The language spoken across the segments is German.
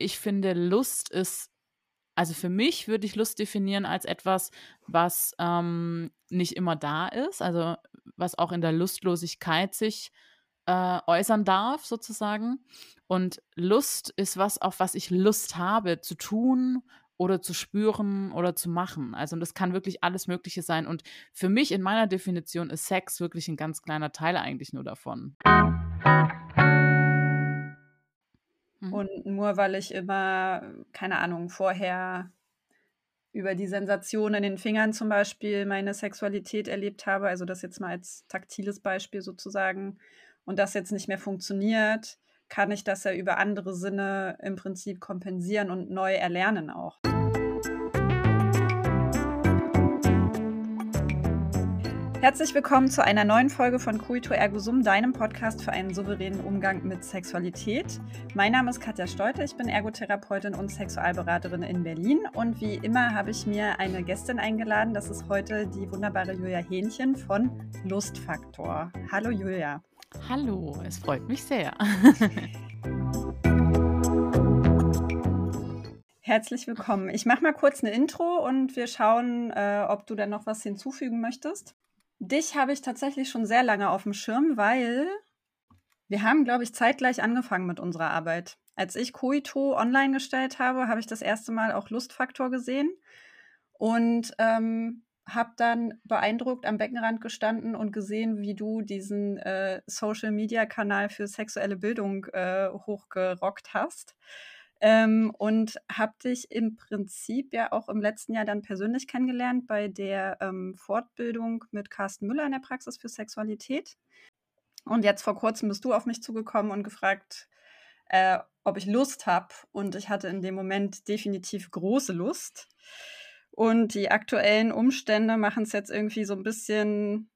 ich finde, Lust ist, also für mich würde ich Lust definieren als etwas, was ähm, nicht immer da ist, also was auch in der Lustlosigkeit sich äh, äußern darf, sozusagen. Und Lust ist was, auf was ich Lust habe zu tun oder zu spüren oder zu machen. Also das kann wirklich alles Mögliche sein. Und für mich in meiner Definition ist Sex wirklich ein ganz kleiner Teil eigentlich nur davon. Mhm. Und nur weil ich immer, keine Ahnung, vorher über die Sensation in den Fingern zum Beispiel meine Sexualität erlebt habe, also das jetzt mal als taktiles Beispiel sozusagen, und das jetzt nicht mehr funktioniert, kann ich das ja über andere Sinne im Prinzip kompensieren und neu erlernen auch. Herzlich willkommen zu einer neuen Folge von Culto Ergo Sum, deinem Podcast für einen souveränen Umgang mit Sexualität. Mein Name ist Katja Steuter, ich bin Ergotherapeutin und Sexualberaterin in Berlin und wie immer habe ich mir eine Gästin eingeladen. Das ist heute die wunderbare Julia Hähnchen von Lustfaktor. Hallo Julia. Hallo, es freut mich sehr. Herzlich willkommen. Ich mache mal kurz eine Intro und wir schauen, äh, ob du dann noch was hinzufügen möchtest. Dich habe ich tatsächlich schon sehr lange auf dem Schirm, weil wir haben, glaube ich, zeitgleich angefangen mit unserer Arbeit. Als ich Koito online gestellt habe, habe ich das erste Mal auch Lustfaktor gesehen und ähm, habe dann beeindruckt am Beckenrand gestanden und gesehen, wie du diesen äh, Social-Media-Kanal für sexuelle Bildung äh, hochgerockt hast. Ähm, und habe dich im Prinzip ja auch im letzten Jahr dann persönlich kennengelernt bei der ähm, Fortbildung mit Carsten Müller in der Praxis für Sexualität. Und jetzt vor kurzem bist du auf mich zugekommen und gefragt, äh, ob ich Lust habe. Und ich hatte in dem Moment definitiv große Lust. Und die aktuellen Umstände machen es jetzt irgendwie so ein bisschen,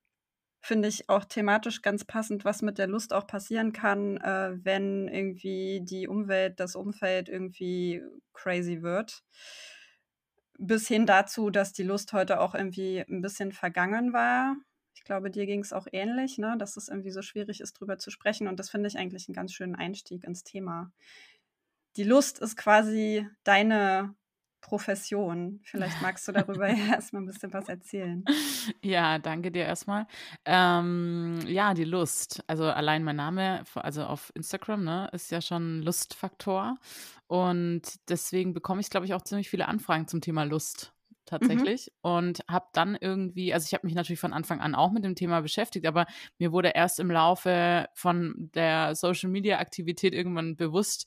finde ich, auch thematisch ganz passend, was mit der Lust auch passieren kann, äh, wenn irgendwie die Umwelt, das Umfeld irgendwie crazy wird. Bis hin dazu, dass die Lust heute auch irgendwie ein bisschen vergangen war. Ich glaube, dir ging es auch ähnlich, ne? dass es irgendwie so schwierig ist, drüber zu sprechen. Und das finde ich eigentlich einen ganz schönen Einstieg ins Thema. Die Lust ist quasi deine Profession. Vielleicht magst du darüber ja erstmal ein bisschen was erzählen. Ja, danke dir erstmal. Ähm, ja, die Lust. Also allein mein Name, also auf Instagram, ne, ist ja schon Lustfaktor. Und deswegen bekomme ich, glaube ich, auch ziemlich viele Anfragen zum Thema Lust mhm. tatsächlich mhm. und habe dann irgendwie, also ich habe mich natürlich von Anfang an auch mit dem Thema beschäftigt, aber mir wurde erst im Laufe von der Social Media Aktivität irgendwann bewusst,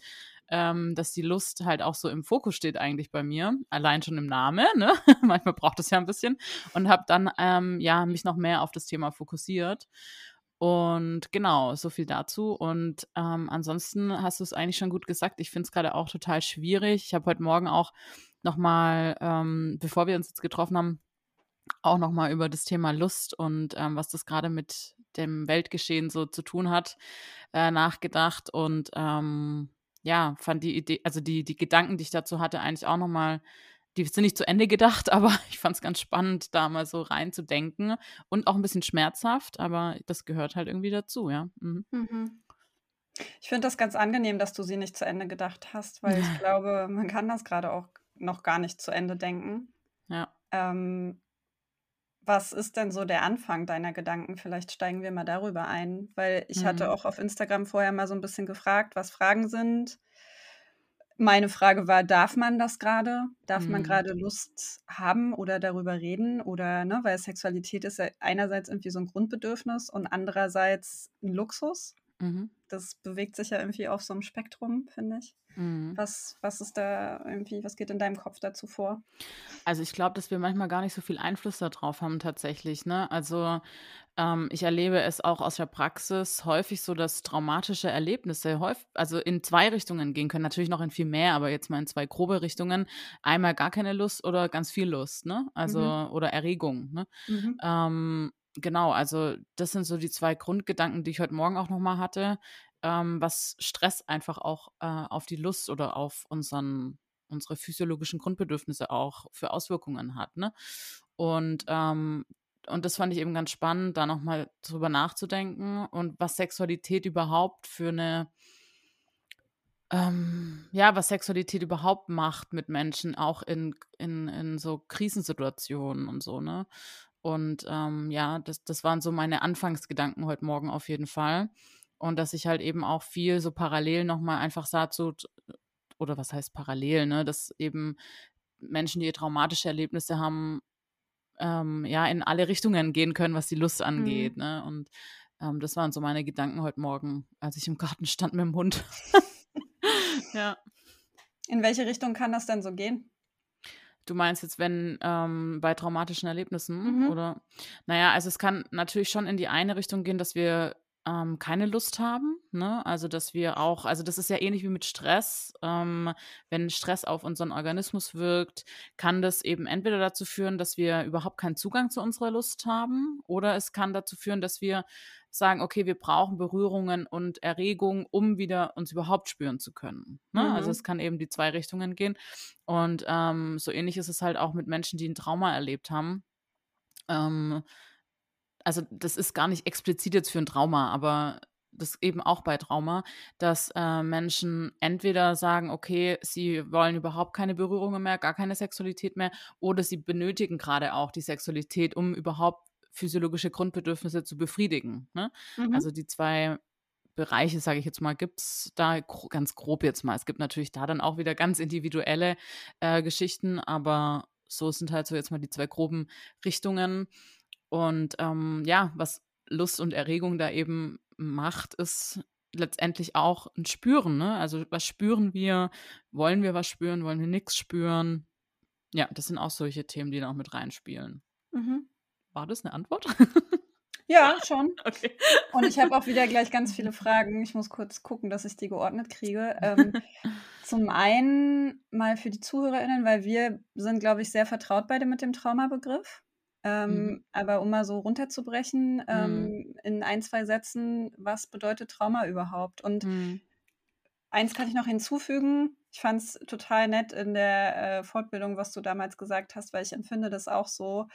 ähm, dass die Lust halt auch so im Fokus steht eigentlich bei mir, allein schon im Namen, ne? manchmal braucht es ja ein bisschen und habe dann ähm, ja mich noch mehr auf das Thema fokussiert. Und genau, so viel dazu. Und ähm, ansonsten hast du es eigentlich schon gut gesagt. Ich finde es gerade auch total schwierig. Ich habe heute Morgen auch nochmal, ähm, bevor wir uns jetzt getroffen haben, auch nochmal über das Thema Lust und ähm, was das gerade mit dem Weltgeschehen so zu tun hat, äh, nachgedacht. Und ähm, ja, fand die Idee, also die, die Gedanken, die ich dazu hatte, eigentlich auch nochmal, die sind nicht zu Ende gedacht, aber ich fand es ganz spannend, da mal so reinzudenken und auch ein bisschen schmerzhaft, aber das gehört halt irgendwie dazu, ja. Mhm. Mhm. Ich finde das ganz angenehm, dass du sie nicht zu Ende gedacht hast, weil ich glaube, man kann das gerade auch noch gar nicht zu Ende denken. Ja. Ähm, was ist denn so der Anfang deiner Gedanken? Vielleicht steigen wir mal darüber ein, weil ich mhm. hatte auch auf Instagram vorher mal so ein bisschen gefragt, was Fragen sind. Meine Frage war, darf man das gerade? Darf mhm. man gerade Lust haben oder darüber reden? Oder, ne, weil Sexualität ist ja einerseits irgendwie so ein Grundbedürfnis und andererseits ein Luxus. Mhm. Das bewegt sich ja irgendwie auf so einem Spektrum, finde ich. Mhm. Was, was ist da irgendwie, was geht in deinem Kopf dazu vor? Also ich glaube, dass wir manchmal gar nicht so viel Einfluss darauf haben tatsächlich. Ne? Also ähm, ich erlebe es auch aus der Praxis häufig so, dass traumatische Erlebnisse häufig, also in zwei Richtungen gehen können. Natürlich noch in viel mehr, aber jetzt mal in zwei grobe Richtungen. Einmal gar keine Lust oder ganz viel Lust, ne? Also mhm. oder Erregung. Ne? Mhm. Ähm, genau, also das sind so die zwei Grundgedanken, die ich heute Morgen auch nochmal hatte ähm, was Stress einfach auch äh, auf die Lust oder auf unseren, unsere physiologischen Grundbedürfnisse auch für Auswirkungen hat. Ne? Und, ähm, und das fand ich eben ganz spannend, da nochmal drüber nachzudenken und was Sexualität überhaupt für eine Ähm, ja, was Sexualität überhaupt macht mit Menschen, auch in in in so Krisensituationen und so, ne? Und, ähm, ja, das das waren so meine Anfangsgedanken heute Morgen auf jeden Fall. Und dass ich halt eben auch viel so parallel noch mal einfach sah zu oder was heißt parallel, ne, dass eben Menschen, die traumatische Erlebnisse haben, ähm, ja, in alle Richtungen gehen können, was die Lust angeht, Mhm. ne? Und, ähm, das waren so meine Gedanken heute Morgen, als ich im Garten stand mit dem Hund. Ja. In welche Richtung kann das denn so gehen? Du meinst jetzt, wenn, ähm bei traumatischen Erlebnissen, Mhm. oder? Na ja, also, es kann natürlich schon in die eine Richtung gehen, dass wir, ähm, keine Lust haben, ne? Also, dass wir auch also, das ist ja ähnlich wie mit Stress. Ähm, wenn Stress auf unseren Organismus wirkt, kann das eben entweder dazu führen, dass wir überhaupt keinen Zugang zu unserer Lust haben, oder es kann dazu führen, dass wir sagen: „Okay, wir brauchen Berührungen und Erregung, um wieder uns überhaupt spüren zu können“, ne? Also, es Mhm. kann eben die 2 Richtungen gehen. Und, ähm, so ähnlich ist es halt auch mit Menschen, die 'n Trauma erlebt haben. Ähm, also, das ist gar nicht explizit jetzt für 'n Trauma, aber das eben auch bei Trauma, dass, äh, Menschen entweder sagen, okay, sie wollen überhaupt keine Berührungen mehr, gar keine Sexualität mehr, oder sie benötigen grade auch die Sexualität, um überhaupt physiologische Grundbedürfnisse zu befriedigen, ne? Mhm. Also, die 2 Bereiche, sage ich jetzt mal, gibt's da gro ganz grob jetzt mal. Es gibt natürlich da dann auch wieder ganz individuelle, äh, Geschichten, aber so sind halt so jetzt mal die 2 groben Richtungen. Und, ähm, ja, was Lust und Erregung da eben macht, ist letztendlich auch 'n Spüren, ne? Also, was spüren wir? Wollen wir was spüren? Wollen wir nix spüren? Ja, das sind auch solche Themen, die da auch mit reinspielen. Mhm. War das 'ne Antwort? Ja, schon. Okay. Und ich habe auch wieder gleich ganz viele Mhm. Fragen. Ich muss kurz gucken, dass ich die geordnet kriege. Ähm, zum einen mal für die ZuhörerInnen, weil wir sind, glaube ich, sehr vertraut beide mit dem Traumabegriff. Mhm. Ähm, aber um mal so runterzubrechen, Mhm. ähm, in 1, 2 Sätzen, was bedeutet Trauma überhaupt? Und Mhm. eins kann ich noch hinzufügen. Ich fand's total nett in der, äh, Fortbildung, was du damals gesagt hast, weil ich empfinde das auch so.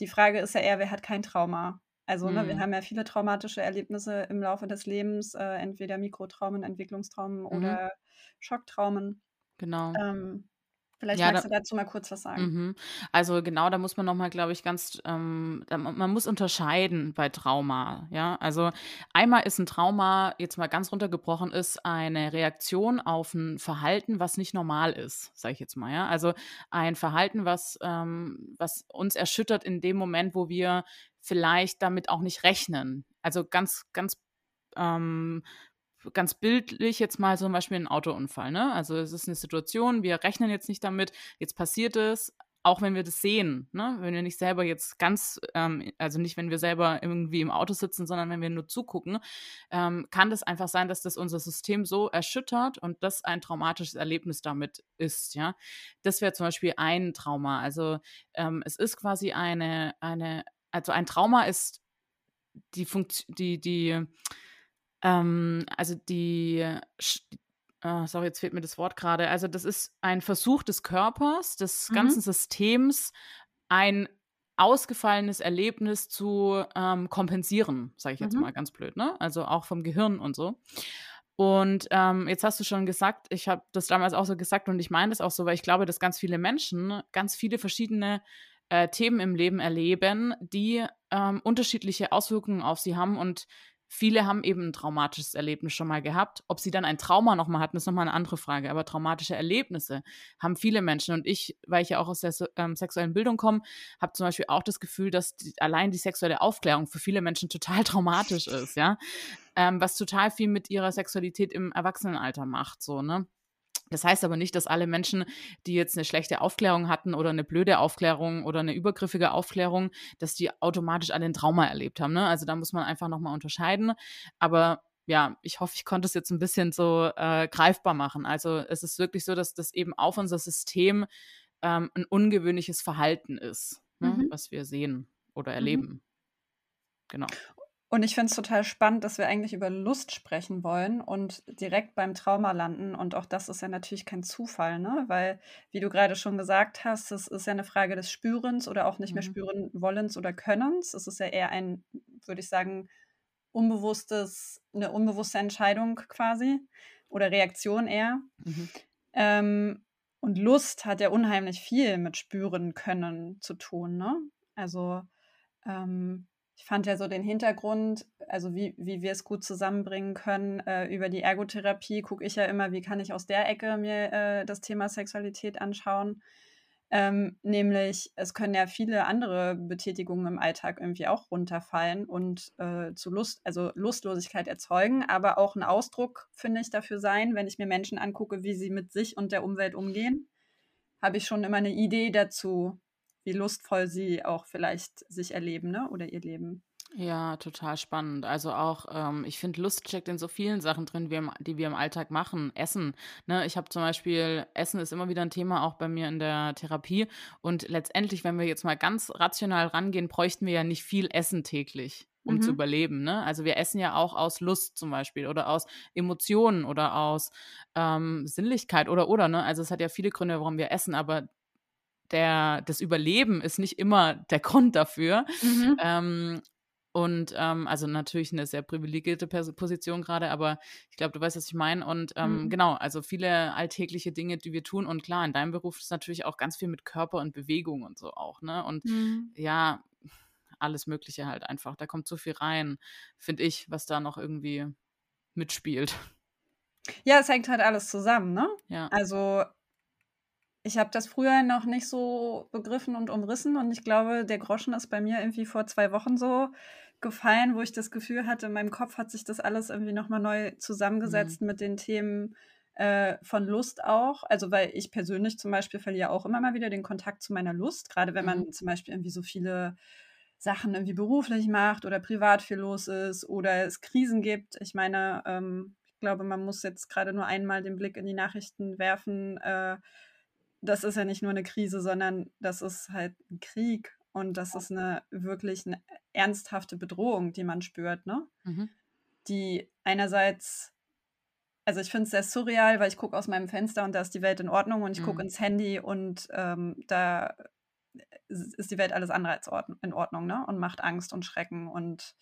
Die Frage ist ja eher, wer hat kein Trauma? Also, ne, wir Mhm. haben ja viele traumatische Erlebnisse im Laufe des Lebens, äh, entweder Mikrotraumen, Entwicklungstraumen Mhm. oder Schocktraumen. Genau. Ähm, vielleicht Ja, magst da du dazu mal kurz was sagen. mhm. Also, genau, da muss man noch mal, glaube ich, ganz ähm, da man muss unterscheiden bei Trauma, ja? Also, einmal ist 'n Trauma, jetzt mal ganz runtergebrochen, ist eine Reaktion auf 'n Verhalten, was nicht normal ist, sage ich jetzt mal, ja? Also, ein Verhalten, was ähm, was uns erschüttert in dem Moment, wo wir vielleicht damit auch nicht rechnen. Also, ganz ganz ähm, ganz bildlich jetzt mal zum Beispiel 'n Autounfall, ne? Also, es ist 'ne Situation, wir rechnen jetzt nicht damit, jetzt passiert es, auch wenn wir das sehen, ne? Wenn wir nicht selber jetzt ganz ähm, also, nicht, wenn wir selber irgendwie im Auto sitzen, sondern wenn wir nur zugucken, ähm, kann das einfach sein, dass das unser System so erschüttert und das ein traumatisches Erlebnis damit ist, ja? Das wäre zum Beispiel ein Trauma. Also, ähm, es ist quasi eine eine also, ein Trauma ist die Funktio die die ähm, also, die äh, sorry, jetzt fehlt mir das Wort grade. Also, das ist ein Versuch des Körpers, des ganzen Mhm. Systems, ein ausgefallenes Erlebnis zu, ähm, kompensieren, sage ich jetzt mal Mhm. ganz blöd, ne? Also, auch vom Gehirn und so. Und, ähm, jetzt hast du schon gesagt ich habe das damals auch so gesagt und ich meine das auch so, weil ich glaube, dass ganz viele Menschen ganz viele verschiedene, äh, Themen im Leben erleben, die, ähm, unterschiedliche Auswirkungen auf sie haben und viele haben eben 'n traumatisches Erlebnis schon mal gehabt. Ob sie dann ein Trauma noch mal hatten, ist noch mal 'ne andere Frage, aber traumatische Erlebnisse haben viele Menschen und ich, weil ich ja auch aus der ähm, sexuellen Bildung komme, habe zum Beispiel auch das Gefühl, dass d allein die sexuelle Aufklärung für viele Menschen total traumatisch ist, ja? Ähm, was total viel mit ihrer Sexualität im Erwachsenenalter macht so, ne? Das heißt aber nicht, dass alle Menschen, die jetzt 'ne schlechte Aufklärung hatten oder 'ne blöde Aufklärung oder 'ne übergriffige Aufklärung, dass die automatisch alle 'n Trauma erlebt haben, ne? Also, da muss man einfach noch mal unterscheiden. Aber ja, ich hoffe, ich konnte es jetzt 'n bisschen so, äh, greifbar machen. Also, es ist wirklich so, dass das eben auf unser System, ähm, 'n ungewöhnliches Verhalten ist, ne, Mhm. was wir sehen oder Mhm. erleben. Genau. Und ich finde es total spannend, dass wir eigentlich über Lust sprechen wollen und direkt beim Trauma landen. Und auch das ist ja natürlich kein Zufall, ne? Weil, wie du grade schon gesagt hast, es ist ja 'ne Frage des Spürens oder auch nicht mehr Mhm. spüren Wollens oder Könnens. Es ist ja eher ein, würde ich sagen, unbewusstes 'ne unbewusste Entscheidung quasi. oder Reaktion eher. Mhm. Ähm, und Lust hat ja unheimlich viel mit spüren können zu tun. Ne? Also ähm, ich fand ja so den Hintergrund, also wie, wie wir es gut zusammenbringen können, äh, über die Ergotherapie gucke ich ja immer, wie kann ich aus der Ecke mir äh, das Thema Sexualität anschauen. Ähm, nämlich, es können ja viele andere Betätigungen im Alltag irgendwie auch runterfallen und äh, zu Lust, also Lustlosigkeit erzeugen, aber auch ein Ausdruck, finde ich, dafür sein, wenn ich mir Menschen angucke, wie sie mit sich und der Umwelt umgehen, habe ich schon immer eine Idee dazu, wie lustvoll sie auch vielleicht sich erleben, ne? Oder ihr Leben. Ja, total spannend. Also auch, ähm, ich finde, Lust steckt in so vielen Sachen drin, wir die wir im Alltag machen. Essen. Ne? Ich habe zum Beispiel, Essen ist immer wieder ein Thema, auch bei mir in der Therapie. Und letztendlich, wenn wir jetzt mal ganz rational rangehen, bräuchten wir ja nicht viel Essen täglich, um zu mhm. überleben. Ne? Also wir essen ja auch aus Lust zum Beispiel oder aus Emotionen oder aus ähm, Sinnlichkeit oder oder. Ne? Also es hat ja viele Gründe, warum wir essen, aber der, das Überleben ist nicht immer der Grund dafür. Mhm. Ähm, und ähm, also natürlich eine sehr privilegierte Position gerade, aber ich glaube, du weißt, was ich meine. Und ähm, mhm. genau, also viele alltägliche Dinge, die wir tun. Und klar, in deinem Beruf ist natürlich auch ganz viel mit Körper und Bewegung und so auch, ne? Und mhm. ja, alles Mögliche halt einfach. Da kommt so viel rein, finde ich, was da noch irgendwie mitspielt. Ja, es hängt halt alles zusammen, ne? Ja. Also ich habe das früher noch nicht so begriffen und umrissen und ich glaube, der Groschen ist bei mir irgendwie vor zwei Wochen so gefallen, wo ich das Gefühl hatte, in meinem Kopf hat sich das alles irgendwie nochmal neu zusammengesetzt mhm. mit den Themen äh, von Lust auch. Also, weil ich persönlich zum Beispiel verliere auch immer mal wieder den Kontakt zu meiner Lust, gerade wenn man mhm. zum Beispiel irgendwie so viele Sachen irgendwie beruflich macht oder privat viel los ist oder es Krisen gibt. Ich meine, ähm, ich glaube, man muss jetzt gerade nur einmal den Blick in die Nachrichten werfen. Äh, das ist ja nicht nur eine Krise, sondern das ist halt ein Krieg und das ist eine wirklich eine ernsthafte Bedrohung, die man spürt, ne? Mhm. Die einerseits, also ich finde es sehr surreal, weil ich gucke aus meinem Fenster und da ist die Welt in Ordnung und ich mhm. gucke ins Handy und ähm, da ist die Welt alles andere als in Ordnung, ne? Und macht Angst und Schrecken und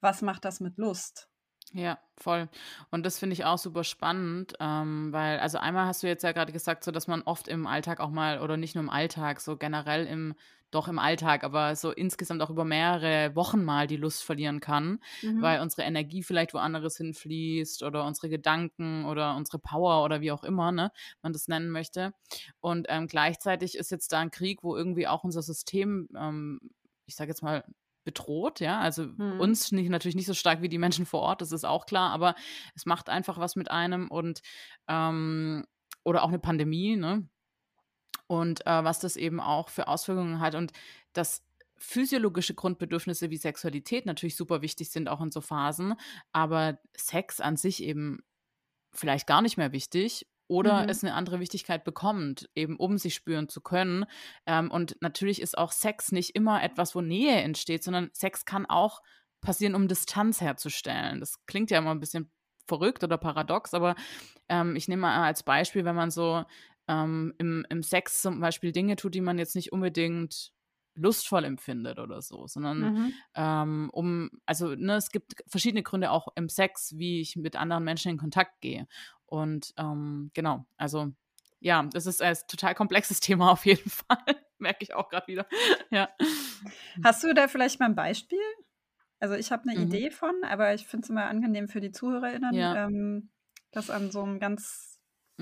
was macht das mit Lust? Ja, voll. Und das finde ich auch super spannend, ähm, weil, also einmal hast du jetzt ja gerade gesagt, so dass man oft im Alltag auch mal, oder nicht nur im Alltag, so generell im, doch im Alltag, aber so insgesamt auch über mehrere Wochen mal die Lust verlieren kann, mhm. weil unsere Energie vielleicht woanders hinfließt oder unsere Gedanken oder unsere Power oder wie auch immer, ne, man das nennen möchte. Und ähm, gleichzeitig ist jetzt da ein Krieg, wo irgendwie auch unser System, ähm, ich sage jetzt mal, bedroht, ja. Also mhm. uns nicht, natürlich nicht so stark wie die Menschen vor Ort, das ist auch klar, aber es macht einfach was mit einem und ähm, oder auch eine Pandemie, ne? Und äh, was das eben auch für Auswirkungen hat und dass physiologische Grundbedürfnisse wie Sexualität natürlich super wichtig sind, auch in so Phasen, aber Sex an sich eben vielleicht gar nicht mehr wichtig oder mhm. es eine andere Wichtigkeit bekommt, eben um sich spüren zu können. Ähm, und natürlich ist auch Sex nicht immer etwas, wo Nähe entsteht, sondern Sex kann auch passieren, um Distanz herzustellen. Das klingt ja immer ein bisschen verrückt oder paradox, aber ähm, ich nehme mal als Beispiel, wenn man so ähm, im, im Sex zum Beispiel Dinge tut, die man jetzt nicht unbedingt lustvoll empfindet oder so, sondern mhm. ähm, um, also ne, es gibt verschiedene Gründe auch im Sex, wie ich mit anderen Menschen in Kontakt gehe. Und ähm, genau, also ja, das ist ein total komplexes Thema auf jeden Fall. Merke ich auch gerade wieder. ja. Hast du da vielleicht mal ein Beispiel? Also ich habe eine mhm. Idee von, aber ich finde es immer angenehm für die ZuhörerInnen, ja. ähm, das an so einem ganz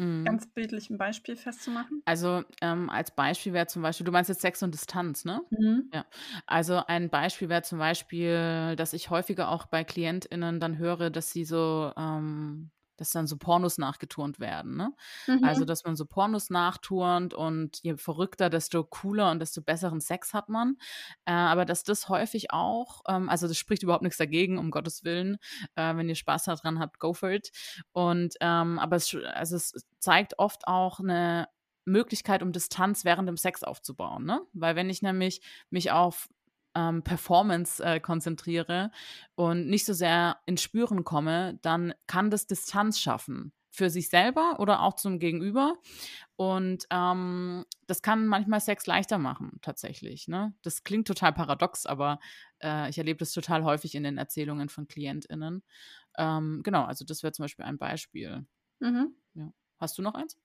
mhm. ganz bildlichen Beispiel festzumachen? Also ähm, als Beispiel wäre zum Beispiel, du meinst jetzt Sex und Distanz, ne? Mhm. Ja. Also ein Beispiel wäre zum Beispiel, dass ich häufiger auch bei KlientInnen dann höre, dass sie so ähm, dass dann so Pornos nachgeturnt werden. Ne? Also, mhm. Also, dass man so Pornos nachturnt und je verrückter, desto cooler und desto besseren Sex hat man. Äh, aber dass das häufig auch, ähm, also das spricht überhaupt nichts dagegen, um Gottes Willen. Äh, wenn ihr Spaß daran habt, go for it. Und ähm, aber es, also es zeigt oft auch eine Möglichkeit, um Distanz während dem Sex aufzubauen. Ne? Weil wenn ich nämlich mich auf ähm, Performance äh, konzentriere und nicht so sehr ins Spüren komme, dann kann das Distanz schaffen für sich selber oder auch zum Gegenüber. Und ähm, das kann manchmal Sex leichter machen, tatsächlich. Ne? Das klingt total paradox, aber äh, ich erlebe das total häufig in den Erzählungen von KlientInnen. Ähm, genau, also das wäre zum Beispiel ein Beispiel. Mhm. Ja. Hast du noch eins?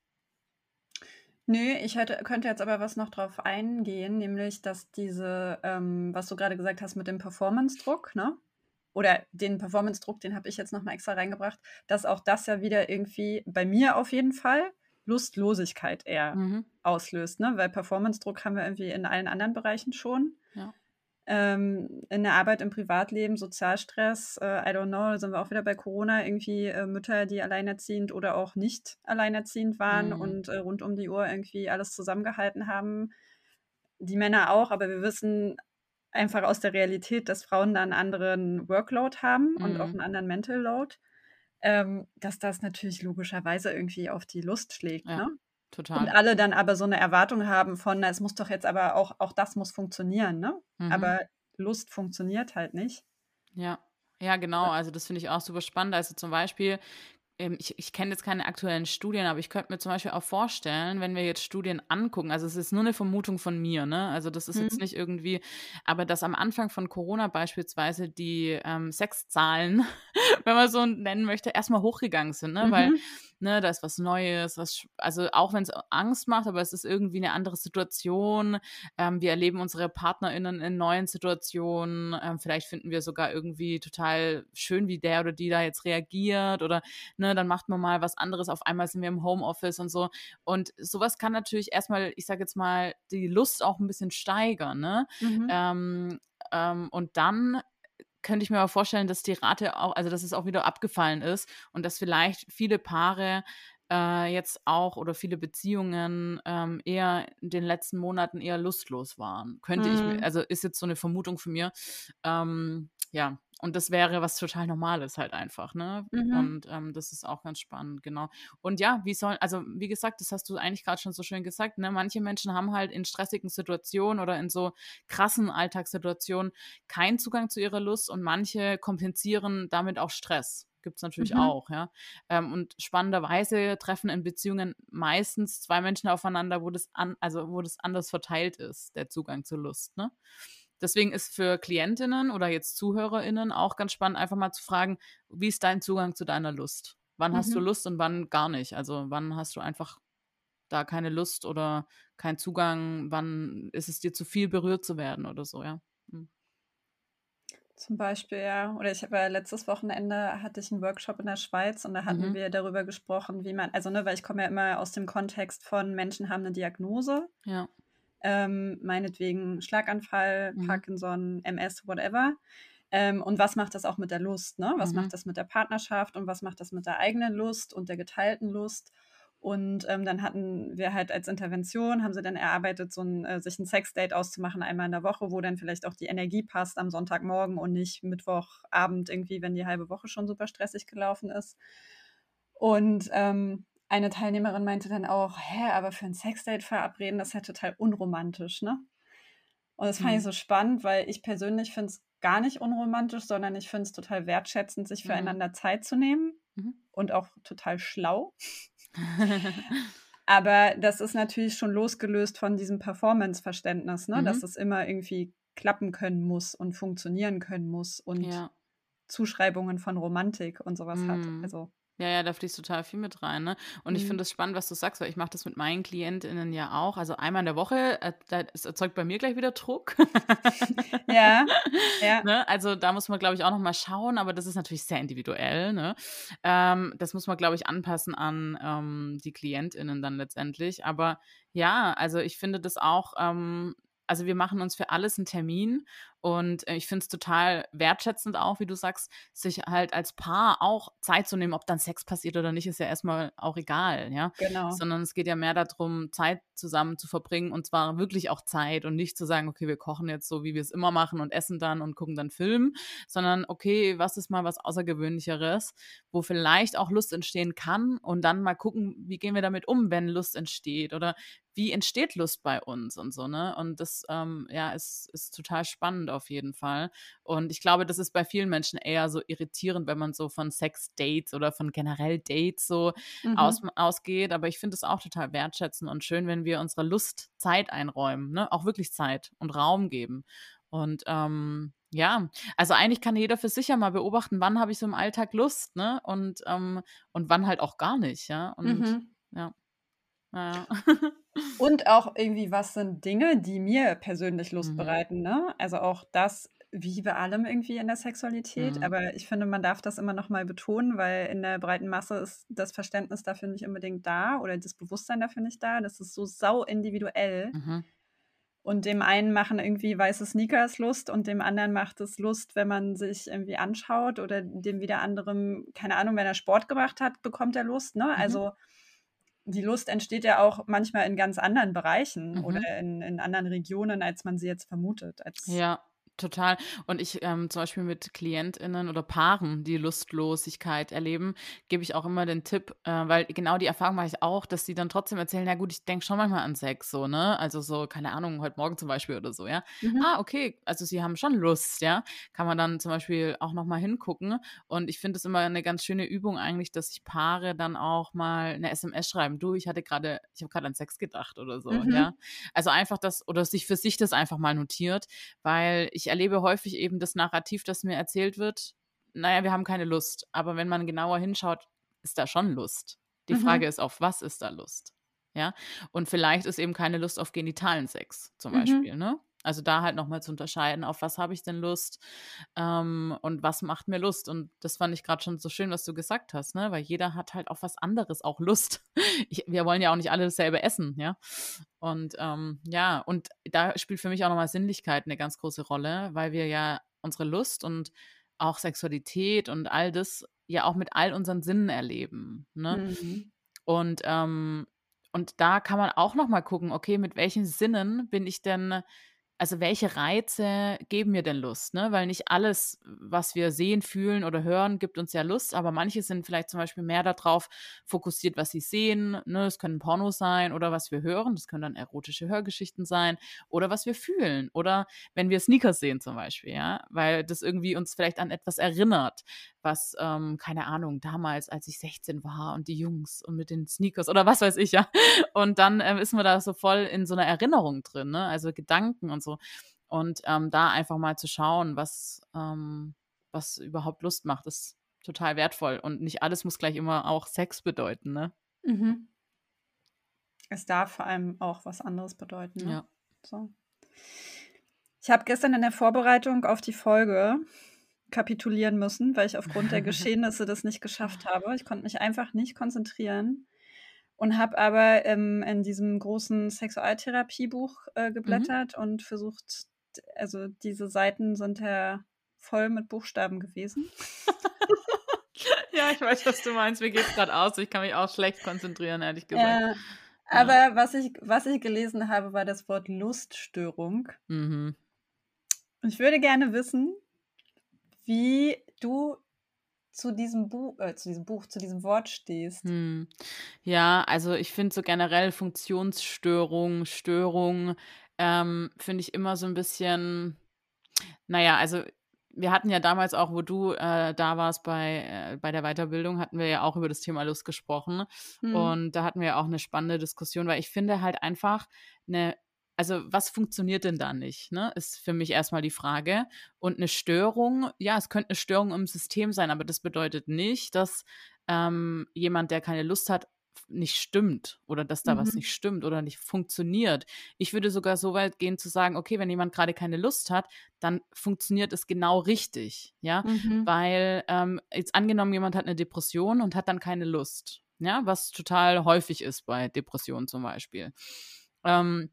Nö, ich hätte, könnte jetzt aber was noch drauf eingehen, nämlich, dass diese, ähm, was du gerade gesagt hast mit dem Performance-Druck, ne? Oder den Performance-Druck, den habe ich jetzt nochmal extra reingebracht, dass auch das ja wieder irgendwie bei mir auf jeden Fall Lustlosigkeit eher mhm. auslöst, ne? Weil Performance-Druck haben wir irgendwie in allen anderen Bereichen schon. Ähm, in der Arbeit, im Privatleben, Sozialstress, äh, I don't know, da sind wir auch wieder bei Corona, irgendwie äh, Mütter, die alleinerziehend oder auch nicht alleinerziehend waren mhm. und äh, rund um die Uhr irgendwie alles zusammengehalten haben. Die Männer auch, aber wir wissen einfach aus der Realität, dass Frauen da einen anderen Workload haben mhm. und auch mhm. einen anderen Mental Load, ähm, dass das natürlich logischerweise irgendwie auf die Lust schlägt. Ja. Ne? Total. Und alle dann aber so eine Erwartung haben von, na, es muss doch jetzt aber auch, auch das muss funktionieren, ne? Mhm. Aber Lust funktioniert halt nicht. Ja. Ja, genau. Also das finde ich auch super spannend. Also zum Beispiel ähm, ich, ich kenne jetzt keine aktuellen Studien, aber ich könnte mir zum Beispiel auch vorstellen, wenn wir jetzt Studien angucken, also es ist nur eine Vermutung von mir, ne? Also das ist mhm. jetzt nicht irgendwie, aber dass am Anfang von Corona beispielsweise die ähm, Sexzahlen, wenn man so nennen möchte, erstmal hochgegangen sind, ne? Mhm. Weil ne, da ist was Neues, was, also auch wenn es Angst macht, aber es ist irgendwie eine andere Situation. Ähm, wir erleben unsere PartnerInnen in neuen Situationen. Ähm, vielleicht finden wir sogar irgendwie total schön, wie der oder die da jetzt reagiert oder ne, dann macht man mal was anderes. Auf einmal sind wir im Homeoffice und so. Und sowas kann natürlich erstmal, ich sage jetzt mal, die Lust auch ein bisschen steigern, ne? Mhm. Ähm, ähm, und dann könnte ich mir aber vorstellen, dass die Rate auch, also dass es auch wieder abgefallen ist und dass vielleicht viele Paare äh, jetzt auch oder viele Beziehungen ähm, eher in den letzten Monaten eher lustlos waren. Könnte mhm. ich, also ist jetzt so eine Vermutung von mir. Ähm, ja, und das wäre was total Normales halt einfach, ne? Mhm. Und ähm, das ist auch ganz spannend, genau. Und ja, wie sollen, also wie gesagt, das hast du eigentlich gerade schon so schön gesagt, ne? Manche Menschen haben halt in stressigen Situationen oder in so krassen Alltagssituationen keinen Zugang zu ihrer Lust und manche kompensieren damit auch Stress. Gibt es natürlich mhm. auch, ja. Ähm, und spannenderweise treffen in Beziehungen meistens zwei Menschen aufeinander, wo das an, also wo das anders verteilt ist, der Zugang zur Lust, ne? Deswegen ist für Klientinnen oder jetzt ZuhörerInnen auch ganz spannend, einfach mal zu fragen, wie ist dein Zugang zu deiner Lust? Wann mhm. hast du mhm. Lust und wann gar nicht? Also wann hast du einfach da keine Lust oder keinen Zugang? Wann ist es dir zu viel berührt zu werden oder so, ja? Hm. Zum Beispiel, ja. Oder ich habe ja letztes Wochenende hatte ich einen Workshop in der Schweiz und da hatten mhm. wir darüber gesprochen, wie man, also ne, weil ich komme ja immer aus dem Kontext von Menschen haben eine Diagnose. Ja ähm, meinetwegen Schlaganfall, mhm. Parkinson, MS, whatever. Ähm, und was macht das auch mit der Lust? Ne? Was mhm. macht das mit der Partnerschaft und was macht das mit der eigenen Lust und der geteilten Lust? Und ähm, dann hatten wir halt als Intervention, haben sie dann erarbeitet, so ein, äh, sich ein Sexdate auszumachen, einmal in der Woche, wo dann vielleicht auch die Energie passt am Sonntagmorgen und nicht Mittwochabend irgendwie, wenn die halbe Woche schon super stressig gelaufen ist. Und ähm, eine Teilnehmerin meinte dann auch, hä, aber für ein Sexdate verabreden, das ist ja total unromantisch, ne? Und das fand mhm. ich so spannend, weil ich persönlich finde es gar nicht unromantisch, sondern ich finde es total wertschätzend, sich füreinander mhm. Zeit zu nehmen mhm. und auch total schlau. aber das ist natürlich schon losgelöst von diesem Performance-Verständnis, ne? dass mhm. es immer irgendwie klappen können muss und funktionieren können muss und ja. Zuschreibungen von Romantik und sowas hat. Mhm. Also ja, ja, da fließt total viel mit rein. Ne? Und mhm. ich finde es spannend, was du sagst, weil ich mache das mit meinen KlientInnen ja auch. Also einmal in der Woche, äh, das erzeugt bei mir gleich wieder Druck. ja, ja. Ne? Also da muss man, glaube ich, auch nochmal schauen, aber das ist natürlich sehr individuell. Ne? Ähm, das muss man, glaube ich, anpassen an ähm, die KlientInnen dann letztendlich. Aber ja, also ich finde das auch, ähm, also wir machen uns für alles einen Termin und äh, ich finde es total wertschätzend auch, wie du sagst, sich halt als Paar auch Zeit zu nehmen, ob dann Sex passiert oder nicht, ist ja erstmal auch egal, ja. Genau. Sondern es geht ja mehr darum, Zeit zusammen zu verbringen und zwar wirklich auch Zeit und nicht zu sagen, okay, wir kochen jetzt so, wie wir es immer machen und essen dann und gucken dann Film, sondern okay, was ist mal was Außergewöhnlicheres, wo vielleicht auch Lust entstehen kann und dann mal gucken, wie gehen wir damit um, wenn Lust entsteht oder wie entsteht Lust bei uns und so, ne? Und das, ähm, ja, ist, ist total spannend auf jeden Fall. Und ich glaube, das ist bei vielen Menschen eher so irritierend, wenn man so von Sex-Dates oder von generell Dates so mhm. aus, ausgeht. Aber ich finde es auch total wertschätzend und schön, wenn wir unserer Lust Zeit einräumen, ne? Auch wirklich Zeit und Raum geben. Und ähm, ja, also eigentlich kann jeder für sich ja mal beobachten, wann habe ich so im Alltag Lust, ne? Und, ähm, und wann halt auch gar nicht, ja. Und Mhm. ja. Ja. Und auch irgendwie, was sind Dinge, die mir persönlich Lust Mhm. bereiten, ne? Also auch das, wie bei allem irgendwie in der Sexualität. Mhm. Aber ich finde, man darf das immer noch mal betonen, weil in der breiten Masse ist das Verständnis dafür nicht unbedingt da oder das Bewusstsein dafür nicht da. Das ist so sau individuell. Mhm. Und dem einen machen irgendwie weiße Sneakers Lust und dem anderen macht es Lust, wenn man sich irgendwie anschaut oder dem wieder anderem, keine Ahnung, wenn er Sport gemacht hat, bekommt er Lust, ne? Mhm. Also die Lust entsteht ja auch manchmal in ganz anderen Bereichen Mhm. oder in, in anderen Regionen, als man sie jetzt vermutet. Als, Ja, total. Und ich ähm, zum Beispiel mit KlientInnen oder Paaren, die Lustlosigkeit erleben, gebe ich auch immer den Tipp, äh, weil genau die Erfahrung mache ich auch, dass sie dann trotzdem erzählen, ja gut, ich denke schon manchmal an Sex, so, ne? Also so, keine Ahnung, heute Morgen zum Beispiel oder so, ja. Mhm. Ah, okay, also sie haben schon Lust, ja. Kann man dann zum Beispiel auch nochmal hingucken. Und ich finde es immer eine ganz schöne Übung eigentlich, dass sich Paare dann auch mal eine SMS schreiben. Du, ich hatte gerade, ich habe gerade an Sex gedacht oder so, Mhm. ja. Also einfach das, oder sich für sich das einfach mal notiert, weil ich erlebe häufig eben das Narrativ, das mir erzählt wird, naja, wir haben keine Lust. Aber wenn man genauer hinschaut, ist da schon Lust. Die Mhm. Frage ist, auf was ist da Lust? Ja. Und vielleicht ist eben keine Lust auf genitalen Sex zum Mhm. Beispiel, ne? Also da halt nochmal zu unterscheiden, auf was habe ich denn Lust ähm, und was macht mir Lust. Und das fand ich gerade schon so schön, was du gesagt hast, ne? Weil jeder hat halt auf was anderes auch Lust. Ich, wir wollen ja auch nicht alle dasselbe essen, ja. Und ähm, ja, und da spielt für mich auch nochmal Sinnlichkeit eine ganz große Rolle, weil wir ja unsere Lust und auch Sexualität und all das ja auch mit all unseren Sinnen erleben. Ne? Mhm. Und, ähm, und da kann man auch nochmal gucken, okay, mit welchen Sinnen bin ich denn, also welche Reize geben mir denn Lust? Ne? Weil nicht alles, was wir sehen, fühlen oder hören, gibt uns ja Lust, aber manche sind vielleicht zum Beispiel mehr darauf fokussiert, was sie sehen. Ne? Es können Pornos sein oder was wir hören, das können dann erotische Hörgeschichten sein oder was wir fühlen oder wenn wir Sneakers sehen zum Beispiel, ja, weil das irgendwie uns vielleicht an etwas erinnert, was, ähm, keine Ahnung, damals, als ich 16 war und die Jungs und mit den Sneakers oder was weiß ich, ja. Und dann ähm, ist man da so voll in so einer Erinnerung drin, ne? Also Gedanken und so. Und ähm, da einfach mal zu schauen, was, ähm, was überhaupt Lust macht, ist total wertvoll. Und nicht alles muss gleich immer auch Sex bedeuten, ne? Mhm. Es darf vor allem auch was anderes bedeuten. Ne? Ja. So. Ich habe gestern in der Vorbereitung auf die Folge kapitulieren müssen, weil ich aufgrund der Geschehnisse das nicht geschafft habe. Ich konnte mich einfach nicht konzentrieren und habe aber ähm, in diesem großen Sexualtherapiebuch äh, Mhm. geblättert und versucht, also diese Seiten sind ja voll mit Buchstaben gewesen. Ja, ich weiß, was du meinst. Mir geht's gerade aus. Ich kann mich auch schlecht konzentrieren, ehrlich gesagt. Äh, aber was ich, was ich gelesen habe, war das Wort Luststörung. Mhm. Und ich würde gerne wissen, wie du zu diesem Buch, äh, zu diesem Buch, zu diesem Wort stehst. Hm. Ja, also ich finde so generell Funktionsstörung, Störung, ähm, finde ich immer so ein bisschen, naja, also wir hatten ja damals auch, wo du äh, da warst bei, äh, bei der Weiterbildung, hatten wir ja auch über das Thema Lust gesprochen. Hm. Und da hatten wir ja auch eine spannende Diskussion, weil ich finde halt einfach eine, also was funktioniert denn da nicht, ne? Ist für mich erstmal die Frage. Und eine Störung, ja, es könnte eine Störung im System sein, aber das bedeutet nicht, dass ähm, jemand, der keine Lust hat, nicht stimmt oder dass da was Mhm. nicht stimmt oder nicht funktioniert. Ich würde sogar so weit gehen zu sagen, okay, wenn jemand gerade keine Lust hat, dann funktioniert es genau richtig, ja, Mhm. weil ähm, jetzt angenommen, jemand hat eine Depression und hat dann keine Lust, ja, was total häufig ist bei Depressionen zum Beispiel. Ähm,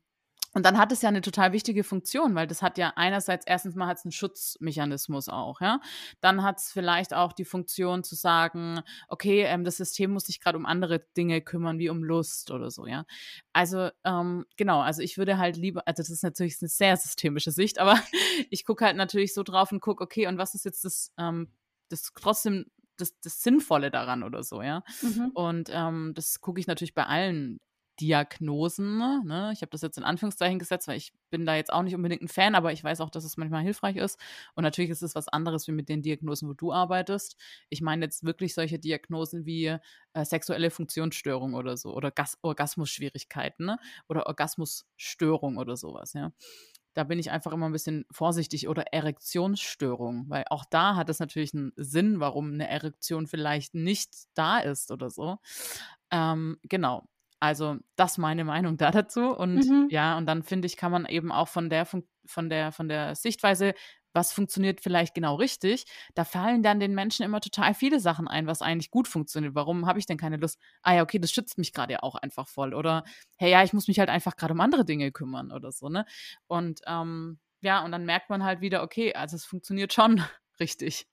und dann hat es ja eine total wichtige Funktion, weil das hat ja einerseits, erstens mal hat es einen Schutzmechanismus auch, ja. Dann hat es vielleicht auch die Funktion zu sagen, okay, ähm, das System muss sich gerade um andere Dinge kümmern, wie um Lust oder so, ja. Also, ähm, genau, also ich würde halt lieber, also das ist natürlich eine sehr systemische Sicht, aber ich gucke halt natürlich so drauf und gucke, okay, und was ist jetzt das, ähm, das trotzdem das, das Sinnvolle daran oder so, ja. Mhm. Und ähm, das gucke ich natürlich bei allen Diagnosen. Ne? Ich habe das jetzt in Anführungszeichen gesetzt, weil ich bin da jetzt auch nicht unbedingt ein Fan, aber ich weiß auch, dass es manchmal hilfreich ist. Und natürlich ist es was anderes wie mit den Diagnosen, wo du arbeitest. Ich meine jetzt wirklich solche Diagnosen wie äh, sexuelle Funktionsstörung oder so oder Gas Orgasmusschwierigkeiten ne? oder Orgasmusstörung oder sowas, ja. da bin ich einfach immer ein bisschen vorsichtig oder Erektionsstörung, weil auch da hat es natürlich einen Sinn, warum eine Erektion vielleicht nicht da ist oder so. Ähm, genau. Also, das ist meine Meinung da dazu. Und Mhm. ja, und dann finde ich, kann man eben auch von der, Fun- von der, von der Sichtweise, was funktioniert vielleicht genau richtig, da fallen dann den Menschen immer total viele Sachen ein, was eigentlich gut funktioniert. Warum habe ich denn keine Lust? Ah ja, okay, das schützt mich gerade ja auch einfach voll. Oder hey, ja, ich muss mich halt einfach gerade um andere Dinge kümmern oder so, ne? Und ähm, ja, und dann merkt man halt wieder, okay, also es funktioniert schon richtig.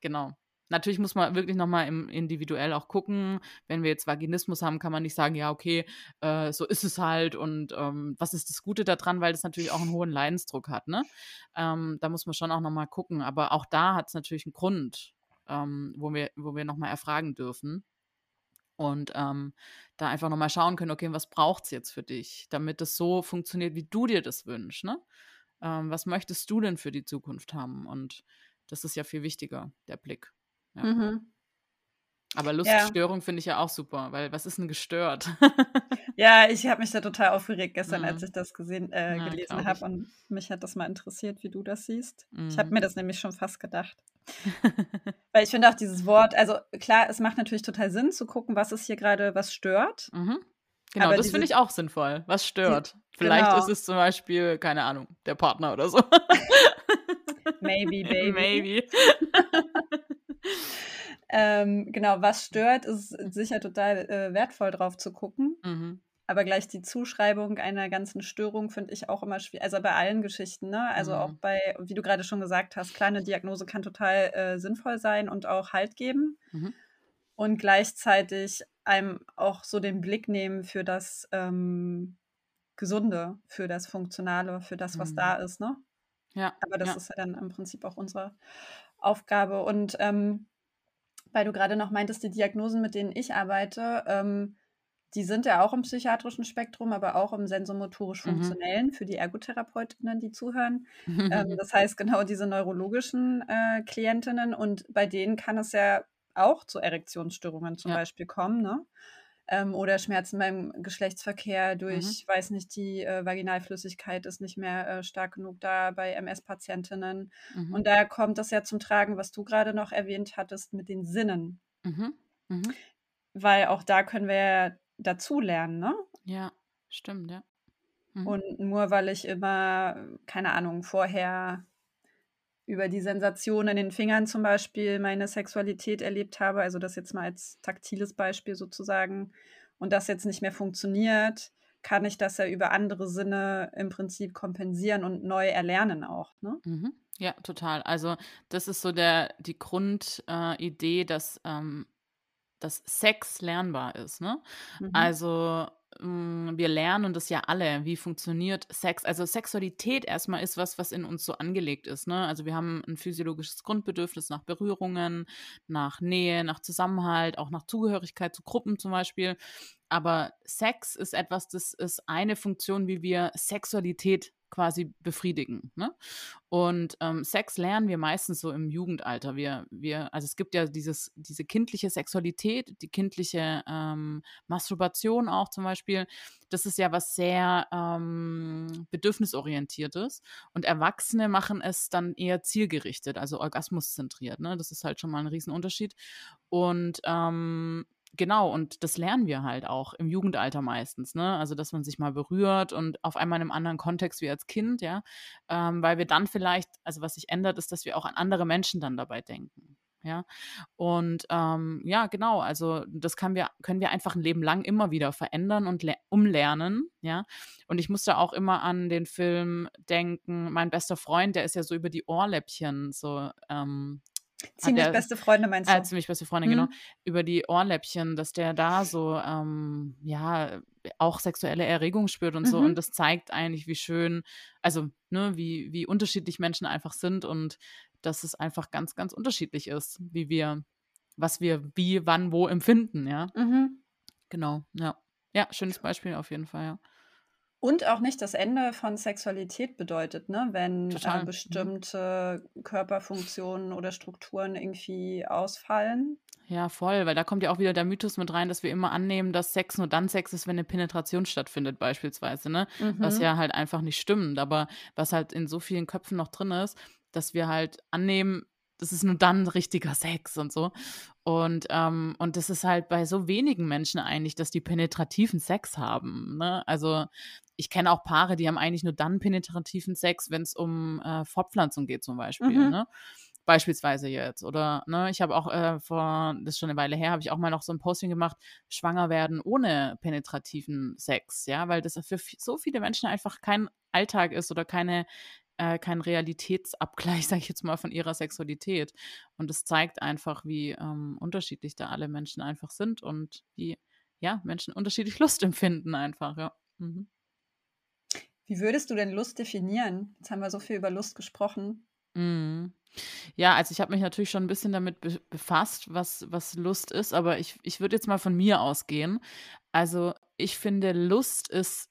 Genau. Natürlich muss man wirklich nochmal individuell auch gucken. Wenn wir jetzt Vaginismus haben, kann man nicht sagen, ja, okay, äh, so ist es halt und ähm, was ist das Gute daran, weil das natürlich auch einen hohen Leidensdruck hat. Ne? Ähm, da muss man schon auch nochmal gucken. Aber auch da hat es natürlich einen Grund, ähm, wo wir, wo wir nochmal erfragen dürfen. Und ähm, da einfach nochmal schauen können, okay, was braucht es jetzt für dich, damit es so funktioniert, wie du dir das wünschst. Ne? Ähm, was möchtest du denn für die Zukunft haben? Und das ist ja viel wichtiger, der Blick. Ja. Mhm. Aber Ja. Luststörung finde ich ja auch super, weil was ist denn gestört? Ja, ich habe mich da total aufgeregt gestern, als Mhm. ich das gesehen, äh, Ja, gelesen habe und mich hat das mal interessiert, wie du das siehst. Ich habe Mhm. mir das nämlich schon fast gedacht. Weil ich finde auch dieses Wort, also klar, es macht natürlich total Sinn zu gucken, was ist hier gerade, was stört. Mhm. Genau, Aber das finde ich auch sinnvoll. Was stört? Vielleicht genau. ist es zum Beispiel, keine Ahnung, der Partner oder so. Maybe, baby. Maybe. Ähm, genau, was stört, ist sicher total äh, wertvoll drauf zu gucken. Mhm. Aber gleich die Zuschreibung einer ganzen Störung finde ich auch immer schwierig. Also bei allen Geschichten, ne? Also Mhm. auch bei, wie du gerade schon gesagt hast, kleine Diagnose kann total äh, sinnvoll sein und auch Halt geben. Mhm. Und gleichzeitig einem auch so den Blick nehmen für das ähm, Gesunde, für das Funktionale, für das, was Mhm. da ist, ne? Ja. Aber das ja. ist ja dann im Prinzip auch unsere Aufgabe. Und ähm, weil du gerade noch meintest, die Diagnosen, mit denen ich arbeite, ähm, die sind ja auch im psychiatrischen Spektrum, aber auch im Mhm. sensomotorisch-funktionellen für die Ergotherapeutinnen, die zuhören. Ähm, das heißt, genau diese neurologischen äh, Klientinnen und bei denen kann es ja auch zu Erektionsstörungen zum Ja. Beispiel kommen, ne? Ähm, oder Schmerzen beim Geschlechtsverkehr durch, Mhm. weiß nicht, die äh, Vaginalflüssigkeit ist nicht mehr äh, stark genug da bei MS-Patientinnen. Mhm. Und da kommt das ja zum Tragen, was du gerade noch erwähnt hattest mit den Sinnen. Mhm. Mhm. Weil auch da können wir ja dazulernen, ne? Ja, stimmt, ja. Mhm. Und nur weil ich immer, keine Ahnung, vorher über die Sensation in den Fingern zum Beispiel meine Sexualität erlebt habe, also das jetzt mal als taktiles Beispiel sozusagen, und das jetzt nicht mehr funktioniert, kann ich das ja über andere Sinne im Prinzip kompensieren und neu erlernen auch. Ne? Mhm. Ja, total. Also das ist so der, die Grundidee, äh, dass, ähm, dass Sex lernbar ist. Ne? Mhm. Also wir lernen das ja alle, wie funktioniert Sex. Also Sexualität erstmal ist was, was in uns so angelegt ist. Ne? Also wir haben ein physiologisches Grundbedürfnis nach Berührungen, nach Nähe, nach Zusammenhalt, auch nach Zugehörigkeit zu Gruppen zum Beispiel. Aber Sex ist etwas, das ist eine Funktion, wie wir Sexualität quasi befriedigen. Ne? Und ähm, Sex lernen wir meistens so im Jugendalter. Wir, wir, also es gibt ja dieses, diese kindliche Sexualität, die kindliche ähm, Masturbation auch zum Beispiel. Das ist ja was sehr ähm, bedürfnisorientiertes. Und Erwachsene machen es dann eher zielgerichtet, also orgasmuszentriert. Ne? Das ist halt schon mal ein Riesenunterschied. Und ähm, Genau, und das lernen wir halt auch im Jugendalter meistens, ne? Also, dass man sich mal berührt und auf einmal in einem anderen Kontext wie als Kind, ja. Ähm, weil wir dann vielleicht, also was sich ändert, ist, dass wir auch an andere Menschen dann dabei denken. Ja. Und ähm, ja, genau, also das kann wir, können wir einfach ein Leben lang immer wieder verändern und umlernen, ja. Und ich musste auch immer an den Film denken, mein bester Freund, der ist ja so über die Ohrläppchen so ähm, Ziemlich der, beste Freunde meinst du? Äh, ziemlich beste Freundin, hm. genau. Über die Ohrläppchen, dass der da so, ähm, ja, auch sexuelle Erregung spürt und mhm. so. Und das zeigt eigentlich, wie schön, also, ne, wie, wie unterschiedlich Menschen einfach sind und dass es einfach ganz, ganz unterschiedlich ist, wie wir, was wir wie, wann, wo empfinden, ja. Mhm. Genau, ja. Ja, schönes Beispiel auf jeden Fall, ja. Und auch nicht das Ende von Sexualität bedeutet, ne? wenn äh. Mhm. bestimmte Körperfunktionen oder Strukturen irgendwie ausfallen. Ja, voll, weil da kommt ja auch wieder der Mythos mit rein, dass wir immer annehmen, dass Sex nur dann Sex ist, wenn eine Penetration stattfindet, beispielsweise, ne? Was Mhm. ja halt einfach nicht stimmt, aber was halt in so vielen Köpfen noch drin ist, dass wir halt annehmen, das ist nur dann richtiger Sex und so. Und, ähm, und das ist halt bei so wenigen Menschen eigentlich, dass die penetrativen Sex haben. Ne? Also ich kenne auch Paare, die haben eigentlich nur dann penetrativen Sex, wenn es um äh, Fortpflanzung geht zum Beispiel. Mhm. Ne? Beispielsweise jetzt. Oder ne, ich habe auch äh, vor, das ist schon eine Weile her, habe ich auch mal noch so ein Posting gemacht, schwanger werden ohne penetrativen Sex, ja, weil das für so viele Menschen einfach kein Alltag ist oder keine, äh, kein Realitätsabgleich, sage ich jetzt mal, von ihrer Sexualität. Und es zeigt einfach, wie ähm, unterschiedlich da alle Menschen einfach sind und wie, ja, Menschen unterschiedlich Lust empfinden einfach, ja. Mhm. Wie würdest du denn Lust definieren? Jetzt haben wir so viel über Lust gesprochen. Mhm. Ja, also ich habe mich natürlich schon ein bisschen damit be befasst, was was Lust ist, aber ich ich würde jetzt mal von mir ausgehen. Also, ich finde, Lust ist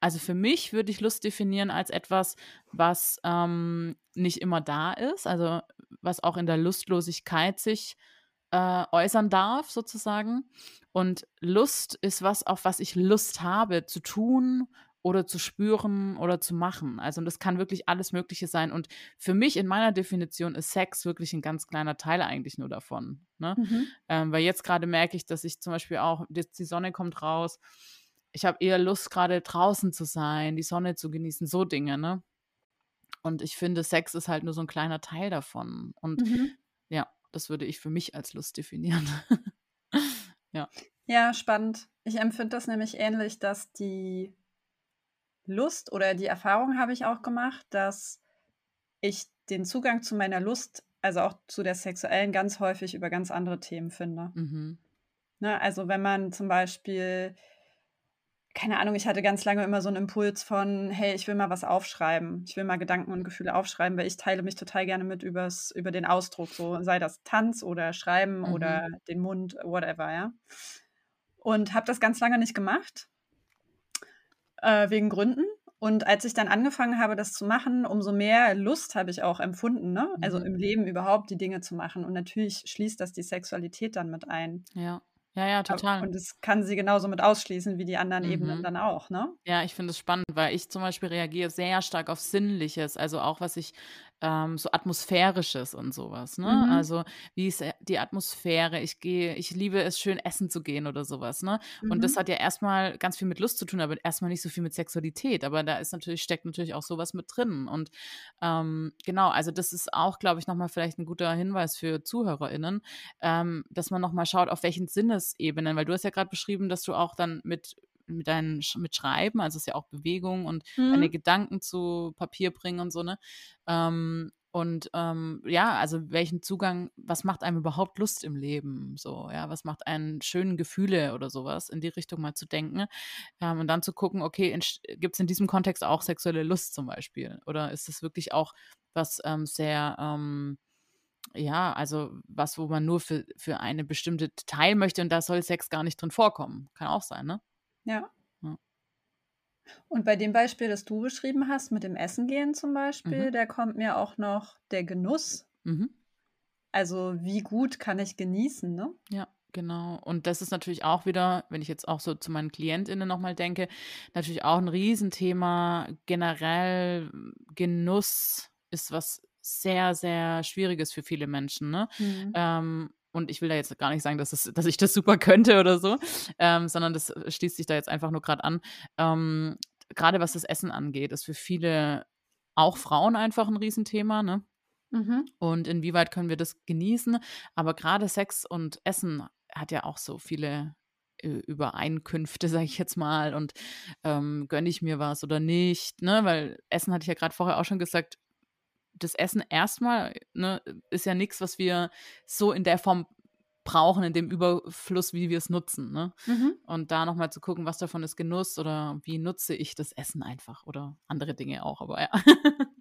also für mich würde ich Lust definieren als etwas, was, ähm, nicht immer da ist, also was auch in der Lustlosigkeit sich, äh, äußern darf sozusagen. Und Lust ist was, auf was ich Lust habe zu tun oder zu spüren oder zu machen. Also, und das kann wirklich alles Mögliche sein. Und für mich in meiner Definition ist Sex wirklich ein ganz kleiner Teil eigentlich nur davon, ne? Mhm. Ähm, weil jetzt gerade merke ich, dass ich zum Beispiel auch jetzt die Sonne kommt raus. Ich habe eher Lust, gerade draußen zu sein, die Sonne zu genießen, so Dinge, ne? Und ich finde, Sex ist halt nur so ein kleiner Teil davon. Und Mhm. ja, das würde ich für mich als Lust definieren. Ja. Ja, spannend. Ich empfinde das nämlich ähnlich, dass die Lust oder die Erfahrung habe ich auch gemacht, dass ich den Zugang zu meiner Lust, also auch zu der sexuellen, ganz häufig über ganz andere Themen finde. Mhm. Ne? Also wenn man zum Beispiel, keine Ahnung, ich hatte ganz lange immer so einen Impuls von, hey, ich will mal was aufschreiben. Ich will mal Gedanken und Gefühle aufschreiben, weil ich teile mich total gerne mit übers, über den Ausdruck, so sei das Tanz oder Schreiben Mhm. oder den Mund, whatever, ja. Und habe das ganz lange nicht gemacht, äh, wegen Gründen. Und als ich dann angefangen habe, das zu machen, umso mehr Lust habe ich auch empfunden, ne? Also Mhm. im Leben überhaupt die Dinge zu machen. Und natürlich schließt das die Sexualität dann mit ein. Ja. Ja, ja, total. Und es kann sie genauso mit ausschließen wie die anderen Ebenen Mhm. dann auch, ne? Ja, ich finde es spannend, weil ich zum Beispiel reagiere sehr stark auf Sinnliches, also auch was ich ähm, so Atmosphärisches und sowas, ne? Mhm. Also wie ist äh, die Atmosphäre? Ich gehe, ich liebe es, schön essen zu gehen oder sowas, ne? Und das Mhm. hat ja erstmal ganz viel mit Lust zu tun, aber erstmal nicht so viel mit Sexualität. Aber da ist natürlich, steckt natürlich auch sowas mit drin. Und ähm, genau, also das ist auch, glaube ich, nochmal vielleicht ein guter Hinweis für ZuhörerInnen, ähm, dass man nochmal schaut, auf welchen Sinnesebenen, weil du hast ja gerade beschrieben, dass du auch dann mit mit deinen mit Schreiben, also es ist ja auch Bewegung und deine Mhm. Gedanken zu Papier bringen und so, ne? Ähm, und ähm, ja, also welchen Zugang, was macht einem überhaupt Lust im Leben? So, ja, was macht einen schönen Gefühle oder sowas, in die Richtung mal zu denken. Ähm, und dann zu gucken, okay, gibt es in diesem Kontext auch sexuelle Lust zum Beispiel? Oder ist es wirklich auch was ähm, sehr, ähm, ja, also was, wo man nur für, für eine bestimmte Teil möchte und da soll Sex gar nicht drin vorkommen. Kann auch sein, ne? Ja. Ja. Und bei dem Beispiel, das du beschrieben hast, mit dem Essen gehen zum Beispiel, Mhm. da kommt mir auch noch der Genuss. Mhm. Also wie gut kann ich genießen, ne? Ja, genau. Und das ist natürlich auch wieder, wenn ich jetzt auch so zu meinen KlientInnen nochmal denke, natürlich auch ein Riesenthema. Generell Genuss ist was sehr, sehr Schwieriges für viele Menschen. Ne? Mhm. Ähm, und ich will da jetzt gar nicht sagen, dass, es, dass ich das super könnte oder so, ähm, sondern das schließt sich da jetzt einfach nur gerade an. Ähm, gerade was das Essen angeht, ist für viele, auch Frauen einfach ein Riesenthema. Ne? Mhm. Und inwieweit können wir das genießen? Aber gerade Sex und Essen hat ja auch so viele äh, Übereinkünfte, sage ich jetzt mal. Und ähm, gönne ich mir was oder nicht? Ne? Weil Essen hatte ich ja gerade vorher auch schon gesagt, das Essen erstmal ne, ist ja nichts, was wir so in der Form brauchen, in dem Überfluss, wie wir es nutzen. Ne? Mhm. Und da nochmal zu gucken, was davon ist Genuss oder wie nutze ich das Essen einfach oder andere Dinge auch, aber ja.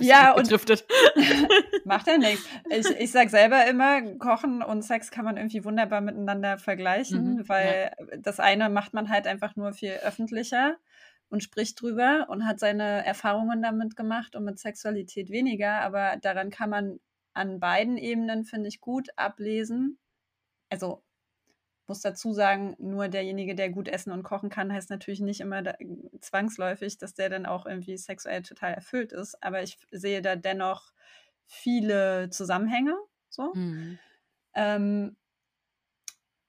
Ja, und-. Macht ja nichts. Ich, ich sage selber immer, Kochen und Sex kann man irgendwie wunderbar miteinander vergleichen, Mhm, weil das eine macht man halt einfach nur viel öffentlicher und spricht drüber und hat seine Erfahrungen damit gemacht und mit Sexualität weniger. Aber daran kann man an beiden Ebenen, finde ich, gut ablesen. Also muss dazu sagen, nur derjenige, der gut essen und kochen kann, heißt natürlich nicht immer da, zwangsläufig, dass der dann auch irgendwie sexuell total erfüllt ist. Aber ich sehe da dennoch viele Zusammenhänge. So. Mhm. Ähm,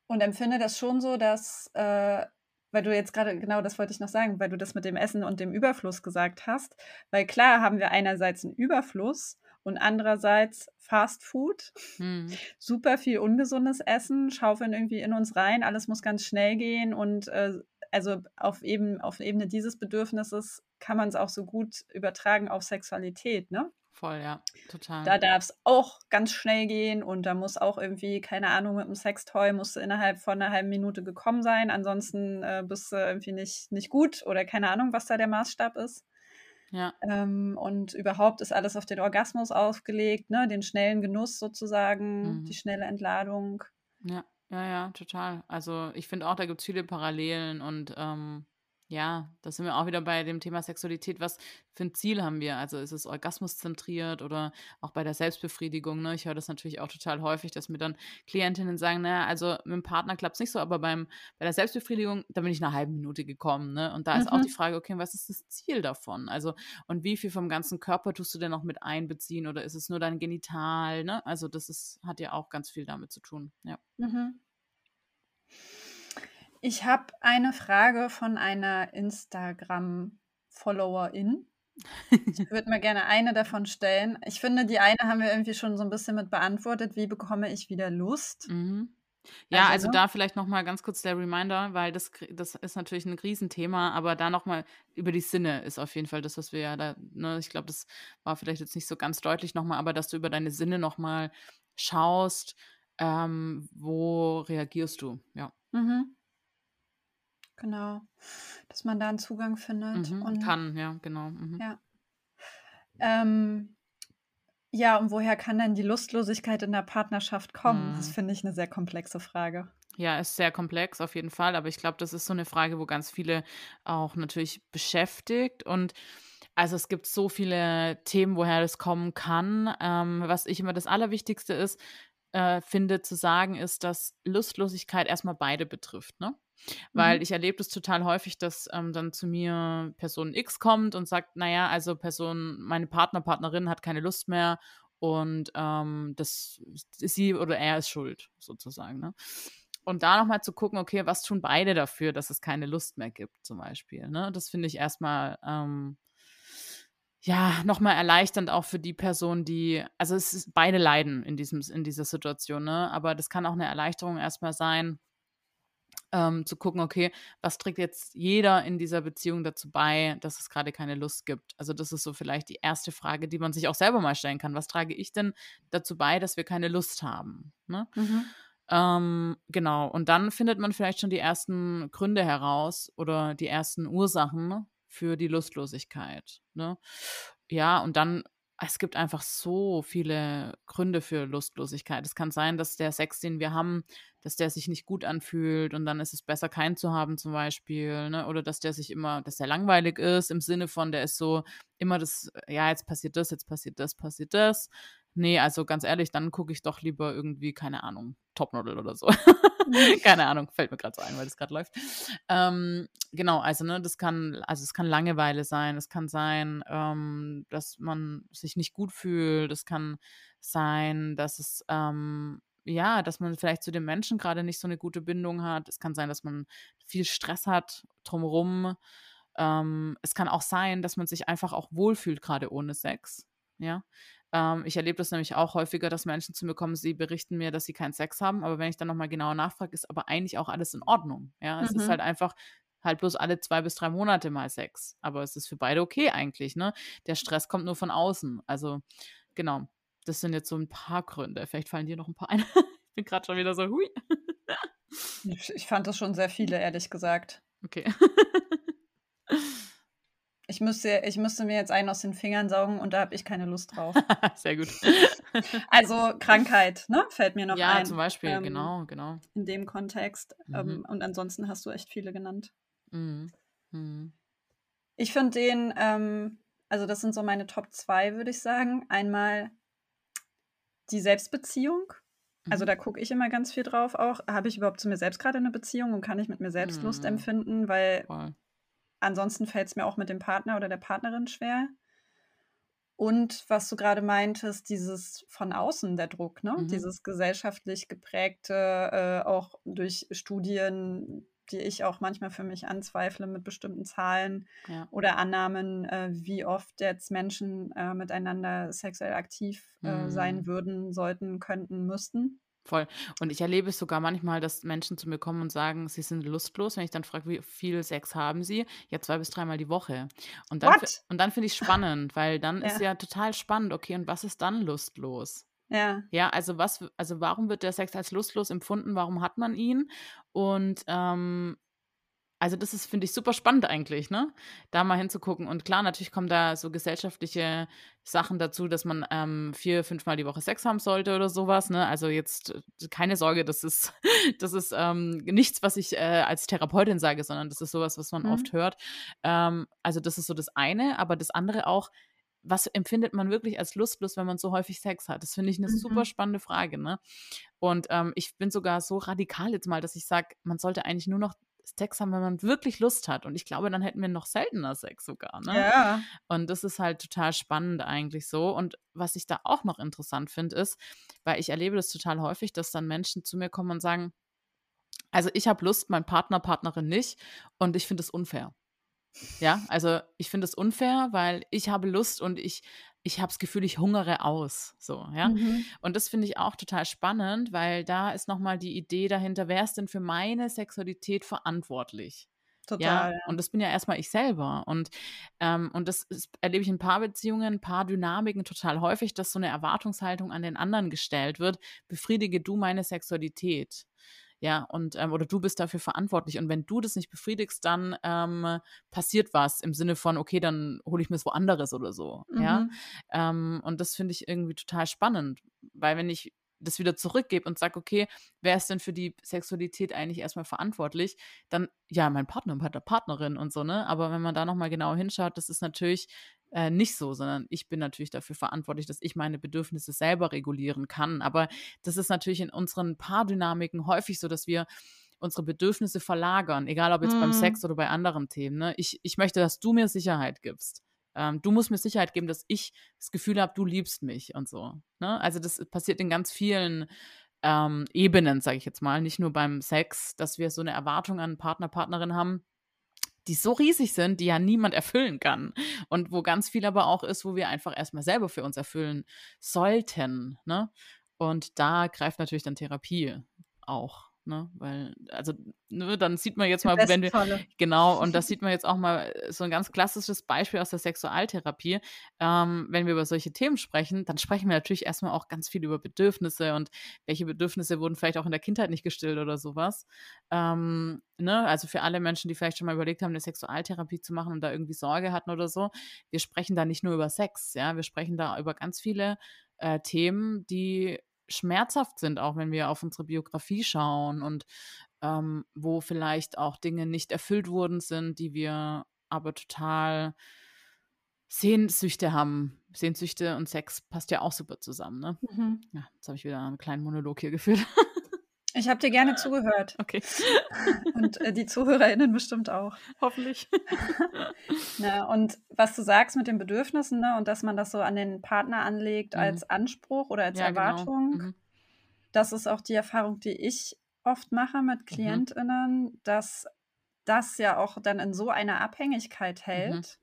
und empfinde das schon so, dass, äh, weil du jetzt gerade, genau das wollte ich noch sagen, weil du das mit dem Essen und dem Überfluss gesagt hast, weil klar haben wir einerseits einen Überfluss und andererseits Fast Food, hm. super viel ungesundes Essen, schaufeln irgendwie in uns rein, alles muss ganz schnell gehen und äh, also auf, eben, auf Ebene dieses Bedürfnisses kann man es auch so gut übertragen auf Sexualität, ne? Voll, ja, total. Da darf es auch ganz schnell gehen und da muss auch irgendwie, keine Ahnung, mit dem Sextoy musst du innerhalb von einer halben Minute gekommen sein. Ansonsten äh, bist du irgendwie nicht, nicht gut oder keine Ahnung, was da der Maßstab ist. Ja. Ähm, und überhaupt ist alles auf den Orgasmus aufgelegt, ne? den schnellen Genuss sozusagen, mhm. die schnelle Entladung. Ja, ja, ja, total. Also ich finde auch, da gibt es viele Parallelen und ähm, ja, da sind wir auch wieder bei dem Thema Sexualität. Was für ein Ziel haben wir? Also ist es orgasmuszentriert oder auch bei der Selbstbefriedigung? Ne? Ich höre das natürlich auch total häufig, dass mir dann Klientinnen sagen, naja, also mit dem Partner klappt es nicht so, aber beim, bei der Selbstbefriedigung, da bin ich eine halbe Minute gekommen. Ne? Und da ist auch die mhm. Frage, okay, was ist das Ziel davon? Also und wie viel vom ganzen Körper tust du denn noch mit einbeziehen oder ist es nur dein Genital? Ne? Also das ist, hat ja auch ganz viel damit zu tun. Ja. Mhm. Ich habe eine Frage von einer Instagram-Followerin. Ich würde mir gerne eine davon stellen. Ich finde, die eine haben wir irgendwie schon so ein bisschen mit beantwortet. Wie bekomme ich wieder Lust? Mhm. Ja, also, also ne? da vielleicht noch mal ganz kurz der Reminder, weil das, das ist natürlich ein Riesenthema, aber da noch mal über die Sinne ist auf jeden Fall das, was wir ja da, ne, ich glaube, das war vielleicht jetzt nicht so ganz deutlich noch mal, aber dass du über deine Sinne noch mal schaust, ähm, wo reagierst du, ja. Mhm. Genau, dass man da einen Zugang findet. Mhm, und, kann, ja, genau. Mhm. Ja. Ähm, ja, und woher kann denn die Lustlosigkeit in der Partnerschaft kommen? Mhm. Das finde ich eine sehr komplexe Frage. Ja, ist sehr komplex auf jeden Fall, aber ich glaube, das ist so eine Frage, wo ganz viele auch natürlich beschäftigt und also es gibt so viele Themen, woher das kommen kann. Ähm, was ich immer das Allerwichtigste ist, äh, finde zu sagen, ist, dass Lustlosigkeit erstmal beide betrifft. Ne? Weil mhm. ich erlebe das total häufig, dass ähm, dann zu mir Person X kommt und sagt, naja, also Person, meine Partner, Partnerin hat keine Lust mehr und ähm, das ist sie oder er ist schuld, sozusagen. Ne? Und da nochmal zu gucken, okay, was tun beide dafür, dass es keine Lust mehr gibt, zum Beispiel. Ne? Das finde ich erstmal ähm, ja, nochmal erleichternd auch für die Person, die, also es ist, beide leiden in diesem, in dieser Situation, ne? Aber das kann auch eine Erleichterung erstmal sein, ähm, zu gucken, okay, was trägt jetzt jeder in dieser Beziehung dazu bei, dass es gerade keine Lust gibt? Also das ist so vielleicht die erste Frage, die man sich auch selber mal stellen kann. Was trage ich denn dazu bei, dass wir keine Lust haben? Ne? Mhm. Ähm, genau, und dann findet man vielleicht schon die ersten Gründe heraus oder die ersten Ursachen für die Lustlosigkeit. Ne? Ja, und dann es gibt einfach so viele Gründe für Lustlosigkeit. Es kann sein, dass der Sex, den wir haben, dass der sich nicht gut anfühlt und dann ist es besser, keinen zu haben zum Beispiel, ne? Oder dass der sich immer, dass der langweilig ist im Sinne von, der ist so immer das, ja, jetzt passiert das, jetzt passiert das, passiert das. Nee, also ganz ehrlich, dann gucke ich doch lieber irgendwie, keine Ahnung, Topmodel oder so. Mhm. keine Ahnung, fällt mir gerade so ein, weil das gerade läuft. Ähm, genau, also ne, das kann, also es kann Langeweile sein, es kann sein, ähm, dass man sich nicht gut fühlt, es kann sein, dass es ähm, ja, dass man vielleicht zu den Menschen gerade nicht so eine gute Bindung hat. Es kann sein, dass man viel Stress hat drumherum. Ähm, es kann auch sein, dass man sich einfach auch wohlfühlt, gerade ohne Sex. Ja. Ähm, ich erlebe das nämlich auch häufiger, dass Menschen zu mir kommen, sie berichten mir, dass sie keinen Sex haben, aber wenn ich dann nochmal genauer nachfrage, ist aber eigentlich auch alles in Ordnung. Ja, es mhm. ist halt einfach halt bloß alle zwei bis drei Monate mal Sex. Aber es ist für beide okay eigentlich, ne? Der Stress kommt nur von außen. Also, genau. Das sind jetzt so ein paar Gründe. Vielleicht fallen dir noch ein paar ein. ich bin gerade schon wieder so, hui. ich fand das schon sehr viele, ehrlich gesagt. Okay. Ich müsste, ich müsste mir jetzt einen aus den Fingern saugen und da habe ich keine Lust drauf. Sehr gut. also Krankheit, ne? Fällt mir noch ja, ein. Ja, zum Beispiel, ähm, genau, genau. In dem Kontext. Mhm. Ähm, und ansonsten hast du echt viele genannt. Mhm. Mhm. Ich finde den, ähm, also das sind so meine Top 2, würde ich sagen. Einmal die Selbstbeziehung. Also Mhm. da gucke ich immer ganz viel drauf auch. Habe ich überhaupt zu mir selbst gerade eine Beziehung und kann ich mit mir selbst Lust Mhm. empfinden? Weil Voll. Ansonsten fällt es mir auch mit dem Partner oder der Partnerin schwer. Und was du gerade meintest, dieses von außen der Druck, ne? Mhm. Dieses gesellschaftlich geprägte, äh, auch durch Studien, die ich auch manchmal für mich anzweifle mit bestimmten Zahlen Ja. oder Annahmen, äh, wie oft jetzt Menschen äh, miteinander sexuell aktiv äh, sein Mhm. würden, sollten, könnten, müssten. Voll. Und ich erlebe es sogar manchmal, dass Menschen zu mir kommen und sagen, sie sind lustlos. Wenn ich dann frage, wie viel Sex haben sie? Ja, zwei bis dreimal die Woche. Und dann, und dann finde ich spannend, weil dann ist Ja. ja total spannend, okay, und was ist dann lustlos? Ja. Ja, also was, also warum wird der Sex als lustlos empfunden? Warum hat man ihn? Und ähm, also das ist, finde ich, super spannend eigentlich, ne? Da mal hinzugucken. Und klar, natürlich kommen da so gesellschaftliche Sachen dazu, dass man ähm, vier, fünfmal die Woche Sex haben sollte oder sowas, ne? Also jetzt äh, keine Sorge, das ist, das ist ähm, nichts, was ich äh, als Therapeutin sage, sondern das ist sowas, was man Mhm. oft hört. Ähm, also das ist so das eine, aber das andere auch, was empfindet man wirklich als lustlos, wenn man so häufig Sex hat? Das finde ich eine super Mhm. spannende Frage, ne? Und ähm, ich bin sogar so radikal jetzt mal, dass ich sage, man sollte eigentlich nur noch Sex haben, wenn man wirklich Lust hat. Und ich glaube, dann hätten wir noch seltener Sex sogar, ne? Ja. Und das ist halt total spannend eigentlich so. Und was ich da auch noch interessant finde, ist, weil ich erlebe das total häufig, dass dann Menschen zu mir kommen und sagen, also ich habe Lust, mein Partner, Partnerin nicht und ich finde es unfair. Ja, also ich finde es unfair, weil ich habe Lust und ich, ich habe das Gefühl, ich hungere aus. So, ja. Mhm. Und das finde ich auch total spannend, weil da ist nochmal die Idee dahinter, wer ist denn für meine Sexualität verantwortlich? Total. Ja, Ja. und das bin ja erstmal ich selber. Und, ähm, und das ist, erlebe ich in Paarbeziehungen, Paardynamiken total häufig, dass so eine Erwartungshaltung an den anderen gestellt wird, befriedige du meine Sexualität. Ja, und ähm, oder du bist dafür verantwortlich. Und wenn du das nicht befriedigst, dann ähm, passiert was im Sinne von, okay, dann hole ich mir es woanders oder so. Ja. Mhm. Ähm, und das finde ich irgendwie total spannend, weil wenn ich das wieder zurückgebe und sage, okay, wer ist denn für die Sexualität eigentlich erstmal verantwortlich, dann ja, mein Partner und meine Partnerin und so, ne? Aber wenn man da nochmal genau hinschaut, das ist natürlich äh, nicht so, sondern ich bin natürlich dafür verantwortlich, dass ich meine Bedürfnisse selber regulieren kann. Aber das ist natürlich in unseren Paardynamiken häufig so, dass wir unsere Bedürfnisse verlagern, egal ob jetzt beim Mhm. Sex oder bei anderen Themen. Ne? Ich, ich möchte, dass du mir Sicherheit gibst. Ähm, du musst mir Sicherheit geben, dass ich das Gefühl habe, du liebst mich und so. Ne? Also das passiert in ganz vielen ähm, Ebenen, sage ich jetzt mal, nicht nur beim Sex, dass wir so eine Erwartung an Partner, Partnerin haben, die so riesig sind, die ja niemand erfüllen kann. Und wo ganz viel aber auch ist, wo wir einfach erstmal selber für uns erfüllen sollten. Ne? Und da greift natürlich dann Therapie auch. Ne? Weil, also, ne, dann sieht man jetzt mal, wenn wir, Bestfalle. Genau, und das sieht man jetzt auch mal äh, so ein ganz klassisches Beispiel aus der Sexualtherapie. Ähm, wenn wir über solche Themen sprechen, dann sprechen wir natürlich erstmal auch ganz viel über Bedürfnisse und welche Bedürfnisse wurden vielleicht auch in der Kindheit nicht gestillt oder sowas. Ähm, ne? Also für alle Menschen, die vielleicht schon mal überlegt haben, eine Sexualtherapie zu machen und da irgendwie Sorge hatten oder so, wir sprechen da nicht nur über Sex, ja, wir sprechen da über ganz viele äh, Themen, die schmerzhaft sind, auch wenn wir auf unsere Biografie schauen und ähm, wo vielleicht auch Dinge nicht erfüllt worden sind, die wir aber total Sehnsüchte haben. Sehnsüchte und Sex passt ja auch super zusammen, ne? Mhm. Ja, jetzt habe ich wieder einen kleinen Monolog hier geführt. Ich habe dir gerne zugehört okay, und äh, die ZuhörerInnen bestimmt auch. hoffentlich. Ne? Und was du sagst mit den Bedürfnissen ne? und dass man das so an den Partner anlegt Mhm. als Anspruch oder als Ja, genau. Erwartung, Mhm. das ist auch die Erfahrung, die ich oft mache mit KlientInnen, dass das ja auch dann in so einer Abhängigkeit hält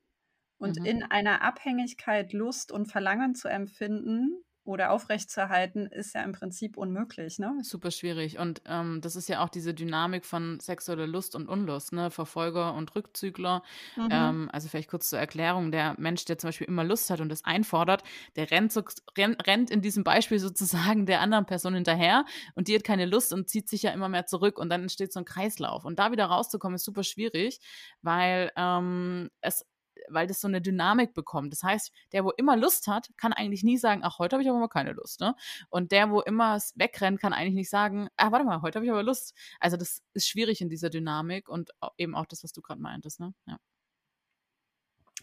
und Mhm. in einer Abhängigkeit Lust und Verlangen zu empfinden oder aufrechtzuerhalten, ist ja im Prinzip unmöglich. Ne? Super schwierig. Und ähm, das ist ja auch diese Dynamik von sexueller Lust und Unlust, ne? Verfolger und Rückzügler. Mhm. Ähm, also vielleicht kurz zur Erklärung, der Mensch, der zum Beispiel immer Lust hat und das einfordert, der rennt, so, rennt, rennt in diesem Beispiel sozusagen der anderen Person hinterher und die hat keine Lust und zieht sich ja immer mehr zurück und dann entsteht so ein Kreislauf. Und da wieder rauszukommen, ist super schwierig, weil ähm, es weil das so eine Dynamik bekommt. Das heißt, der, wo immer Lust hat, kann eigentlich nie sagen, ach, heute habe ich aber mal keine Lust. Ne? Und der, wo immer s- wegrennt, kann eigentlich nicht sagen, ah, warte mal, heute habe ich aber Lust. Also das ist schwierig in dieser Dynamik und eben auch das, was du gerade meintest. Ne? Ja.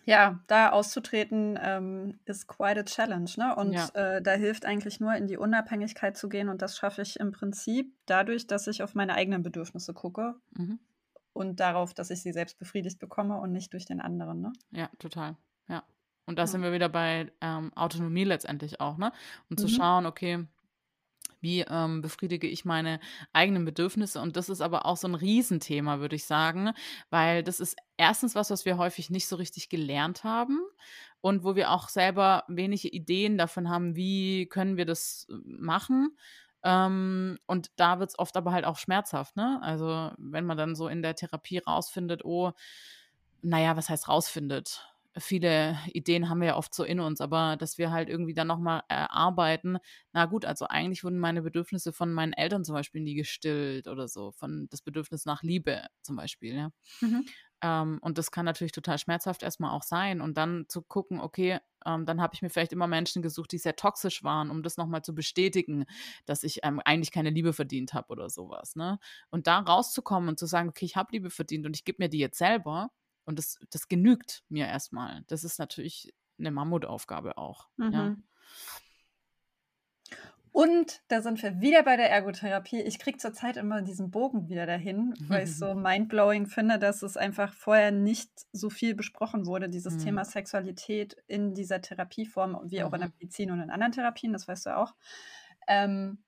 Ja, da auszutreten, ähm, ist quite a challenge, ne? Und, Ja. äh, da hilft eigentlich nur, in die Unabhängigkeit zu gehen und das schaffe ich im Prinzip dadurch, dass ich auf meine eigenen Bedürfnisse gucke Mhm. Und darauf, dass ich sie selbst befriedigt bekomme und nicht durch den anderen, ne? Ja, total. Ja. Und da Ja. sind wir wieder bei, ähm, Autonomie letztendlich auch, ne? Und zu Mhm. schauen, okay, wie, ähm, befriedige ich meine eigenen Bedürfnisse? Und das ist aber auch so 'n Riesenthema, würde ich sagen, weil das ist erstens was, was wir häufig nicht so richtig gelernt haben und wo wir auch selber wenige Ideen davon haben, wie können wir das, äh, machen? Ähm, und da wird's oft aber halt auch schmerzhaft, ne? Also, wenn man dann so in der Therapie rausfindet, oh na ja, was heißt rausfindet? Viele Ideen haben wir ja oft so in uns, aber dass wir halt irgendwie dann noch mal erarbeiten: „Na gut, also eigentlich wurden meine Bedürfnisse von meinen Eltern zum Beispiel nie gestillt“ oder so, von das Bedürfnis nach Liebe zum Beispiel, ja. Mhm. Ähm, und das kann natürlich total schmerzhaft erst mal auch sein und dann zu gucken, okay, ähm, dann habe ich mir vielleicht immer Menschen gesucht, die sehr toxisch waren, um das noch mal zu bestätigen, dass ich, ähm, eigentlich keine Liebe verdient habe oder so was, ne? Und da rauszukommen und zu sagen: „Okay, ich habe Liebe verdient und ich gebe mir die jetzt selber und das das genügt mir erst mal.“ Das ist natürlich 'ne Mammutaufgabe auch, ja. Mhm. Und da sind wir wieder bei der Ergotherapie. Ich kriege zurzeit immer diesen Bogen wieder dahin, weil ich's so mindblowing finde, dass es einfach vorher nicht so viel besprochen wurde, dieses Mhm. Thema Sexualität in dieser Therapieform, wie auch in der Mhm. Medizin und in anderen Therapien, das weißt du ja auch. Ähm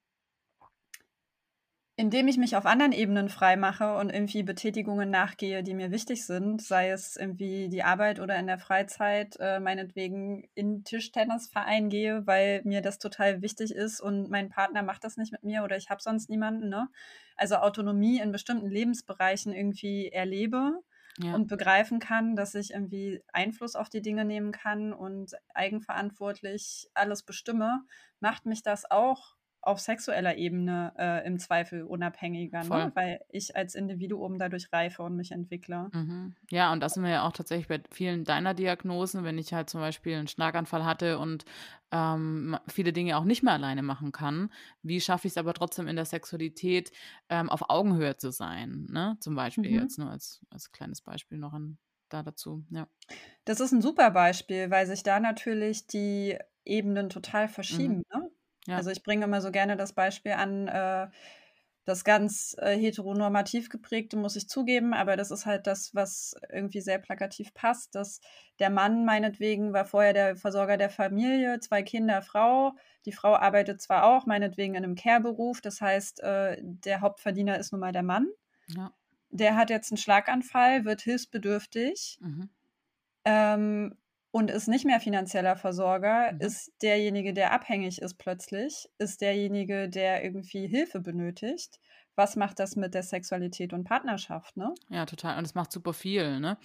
indem ich mich auf anderen Ebenen freimache und irgendwie Betätigungen nachgehe, die mir wichtig sind, sei es irgendwie die Arbeit oder in der Freizeit, äh, meinetwegen in Tischtennisverein gehe, weil mir das total wichtig ist und mein Partner macht das nicht mit mir oder ich habe sonst niemanden, ne? Also, Autonomie in bestimmten Lebensbereichen irgendwie erlebe Ja. und begreifen kann, dass ich irgendwie Einfluss auf die Dinge nehmen kann und eigenverantwortlich alles bestimme, macht mich das auch auf sexueller Ebene, äh, im Zweifel unabhängiger, ne, weil ich als Individuum dadurch reife und mich entwickle. Mhm. Ja, und da sind wir ja auch tatsächlich bei vielen deiner Diagnosen, wenn ich halt zum Beispiel 'n Schlaganfall hatte und, ähm, viele Dinge auch nicht mehr alleine machen kann. Wie schaffe ich's aber trotzdem in der Sexualität, ähm, auf Augenhöhe zu sein, ne? Zum Beispiel Mhm. jetzt nur als als kleines Beispiel noch an da dazu, ja. Das ist 'n super Beispiel, weil sich da natürlich die Ebenen total Mhm. verschieben, ne? Ja. Also, ich bringe immer so gerne das Beispiel an, äh, das ganz, äh, heteronormativ geprägte, muss ich zugeben, aber das ist halt das, was irgendwie sehr plakativ passt, dass der Mann meinetwegen war vorher der Versorger der Familie, 2 Kinder, Frau. Die Frau arbeitet zwar auch meinetwegen in 'nem Care-Beruf, das heißt, äh, der Hauptverdiener ist nun mal der Mann. Ja. Der hat jetzt 'n Schlaganfall, wird hilfsbedürftig Mhm. ähm, und ist nicht mehr finanzieller Versorger, Mhm. ist derjenige, der abhängig ist plötzlich, ist derjenige, der irgendwie Hilfe benötigt. Was macht das mit der Sexualität und Partnerschaft, ne? Ja, total. Und es macht super viel, ne?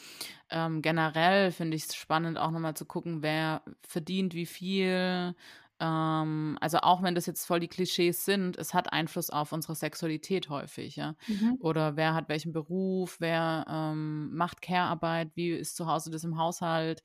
Ähm, generell finde ich's spannend, auch noch mal zu gucken, wer verdient wie viel. Ähm, also, auch wenn das jetzt voll die Klischees sind, es hat Einfluss auf unsere Sexualität häufig, ja. Mhm. Oder wer hat welchen Beruf, wer, ähm, macht Care-Arbeit, wie ist zu Hause das im Haushalt?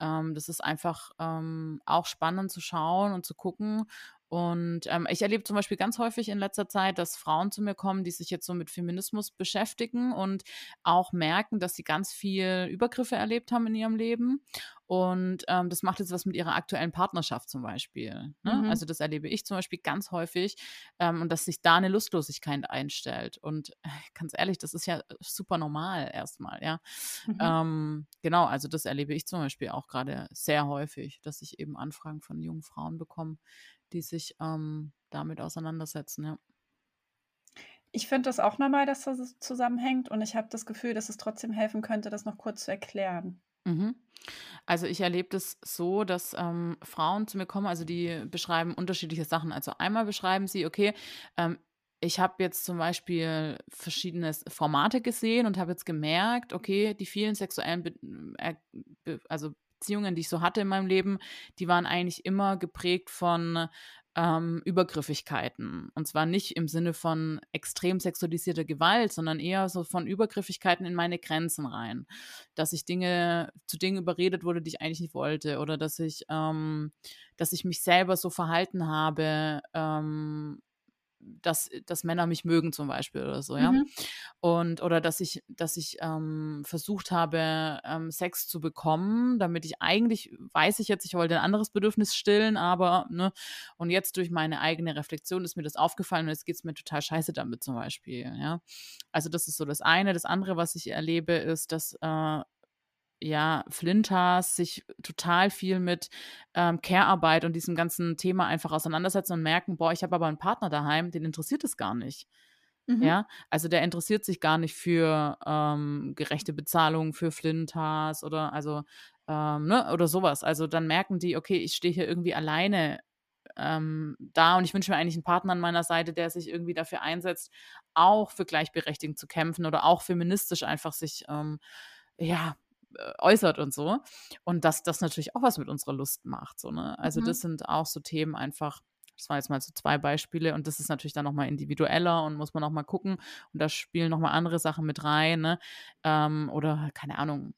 Ähm, das ist einfach, ähm, auch spannend zu schauen und zu gucken. Und, ähm, ich erlebe zum Beispiel ganz häufig in letzter Zeit, dass Frauen zu mir kommen, die sich jetzt so mit Feminismus beschäftigen und auch merken, dass sie ganz viel Übergriffe erlebt haben in ihrem Leben. Und, ähm, das macht jetzt was mit ihrer aktuellen Partnerschaft zum Beispiel, ne? Mhm. Also, das erlebe ich zum Beispiel ganz häufig, ähm, und dass sich da 'ne Lustlosigkeit einstellt. Und ganz ehrlich, das ist ja super normal erst mal, ja. Mhm. Ähm, genau, also, das erlebe ich zum Beispiel auch grade sehr häufig, dass ich eben Anfragen von jungen Frauen bekomme, die sich, ähm, damit auseinandersetzen, ja. Ich finde das auch normal, dass das zusammenhängt und ich habe das Gefühl, dass es trotzdem helfen könnte, das noch kurz zu erklären. Mhm. Also, ich erlebe das so, dass, ähm, Frauen zu mir kommen, also, die beschreiben unterschiedliche Sachen. Also, einmal beschreiben sie: „Okay, ähm, ich habe jetzt zum Beispiel verschiedene Formate gesehen und habe jetzt gemerkt, okay, die vielen sexuellen be äh, be also, Beziehungen, die ich so hatte in meinem Leben, die waren eigentlich immer geprägt von, ähm, Übergriffigkeiten. Und zwar nicht im Sinne von extrem sexualisierter Gewalt, sondern eher so von Übergriffigkeiten in meine Grenzen rein. Dass ich Dinge zu Dingen überredet wurde, die ich eigentlich nicht wollte oder dass ich ähm, dass ich mich selber so verhalten habe, ähm dass, dass Männer mich mögen zum Beispiel oder so, ja. Mhm. Und oder dass ich, dass ich ähm, versucht habe, ähm, Sex zu bekommen, damit ich eigentlich, weiß ich jetzt, ich wollte ein anderes Bedürfnis stillen, aber, ne, und jetzt durch meine eigene Reflexion ist mir das aufgefallen und jetzt geht es mir total scheiße damit zum Beispiel, ja. Also das ist so das eine. Das andere, was ich erlebe, ist, dass äh, ja, Flintas sich total viel mit ähm, Care-Arbeit und diesem ganzen Thema einfach auseinandersetzen und merken, boah, ich habe aber einen Partner daheim, den interessiert es gar nicht. Mhm. Ja, also der interessiert sich gar nicht für ähm, gerechte Bezahlung für Flintas oder also ähm, ne, oder sowas. Also dann merken die, okay, ich stehe hier irgendwie alleine ähm, da und ich wünsche mir eigentlich einen Partner an meiner Seite, der sich irgendwie dafür einsetzt, auch für Gleichberechtigung zu kämpfen oder auch feministisch einfach sich ähm, ja äußert und so. Und dass das natürlich auch was mit unserer Lust macht. So, ne? Also, Mhm. das sind auch so Themen einfach. Das waren jetzt mal so zwei Beispiele und das ist natürlich dann nochmal individueller und muss man nochmal gucken. Und da spielen nochmal andere Sachen mit rein, ne? Ähm, oder keine Ahnung,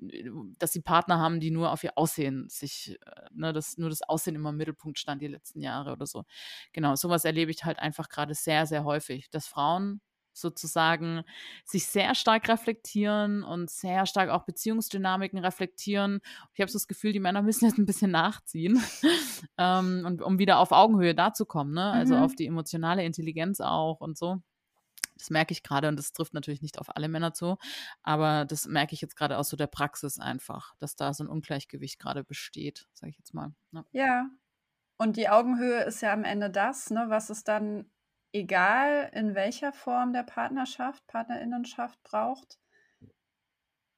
äh, dass sie Partner haben, die nur auf ihr Aussehen sich, äh, ne, dass nur das Aussehen immer im Mittelpunkt stand die letzten Jahre oder so. Genau, sowas erlebe ich halt einfach gerade sehr, sehr häufig, dass Frauen sozusagen sich sehr stark reflektieren und sehr stark auch Beziehungsdynamiken reflektieren. Ich habe so das Gefühl, die Männer müssen jetzt ein bisschen nachziehen, ähm, und um wieder auf Augenhöhe dazukommen, ne? Also Mhm. auf die emotionale Intelligenz auch und so. Das merke ich gerade und das trifft natürlich nicht auf alle Männer zu, aber das merke ich jetzt gerade aus so der Praxis einfach, dass da so ein Ungleichgewicht gerade besteht, sage ich jetzt mal. Ja. Ja. Und die Augenhöhe ist ja am Ende das, ne, was es dann egal in welcher Form der Partnerschaft, Partnerinnenschaft braucht.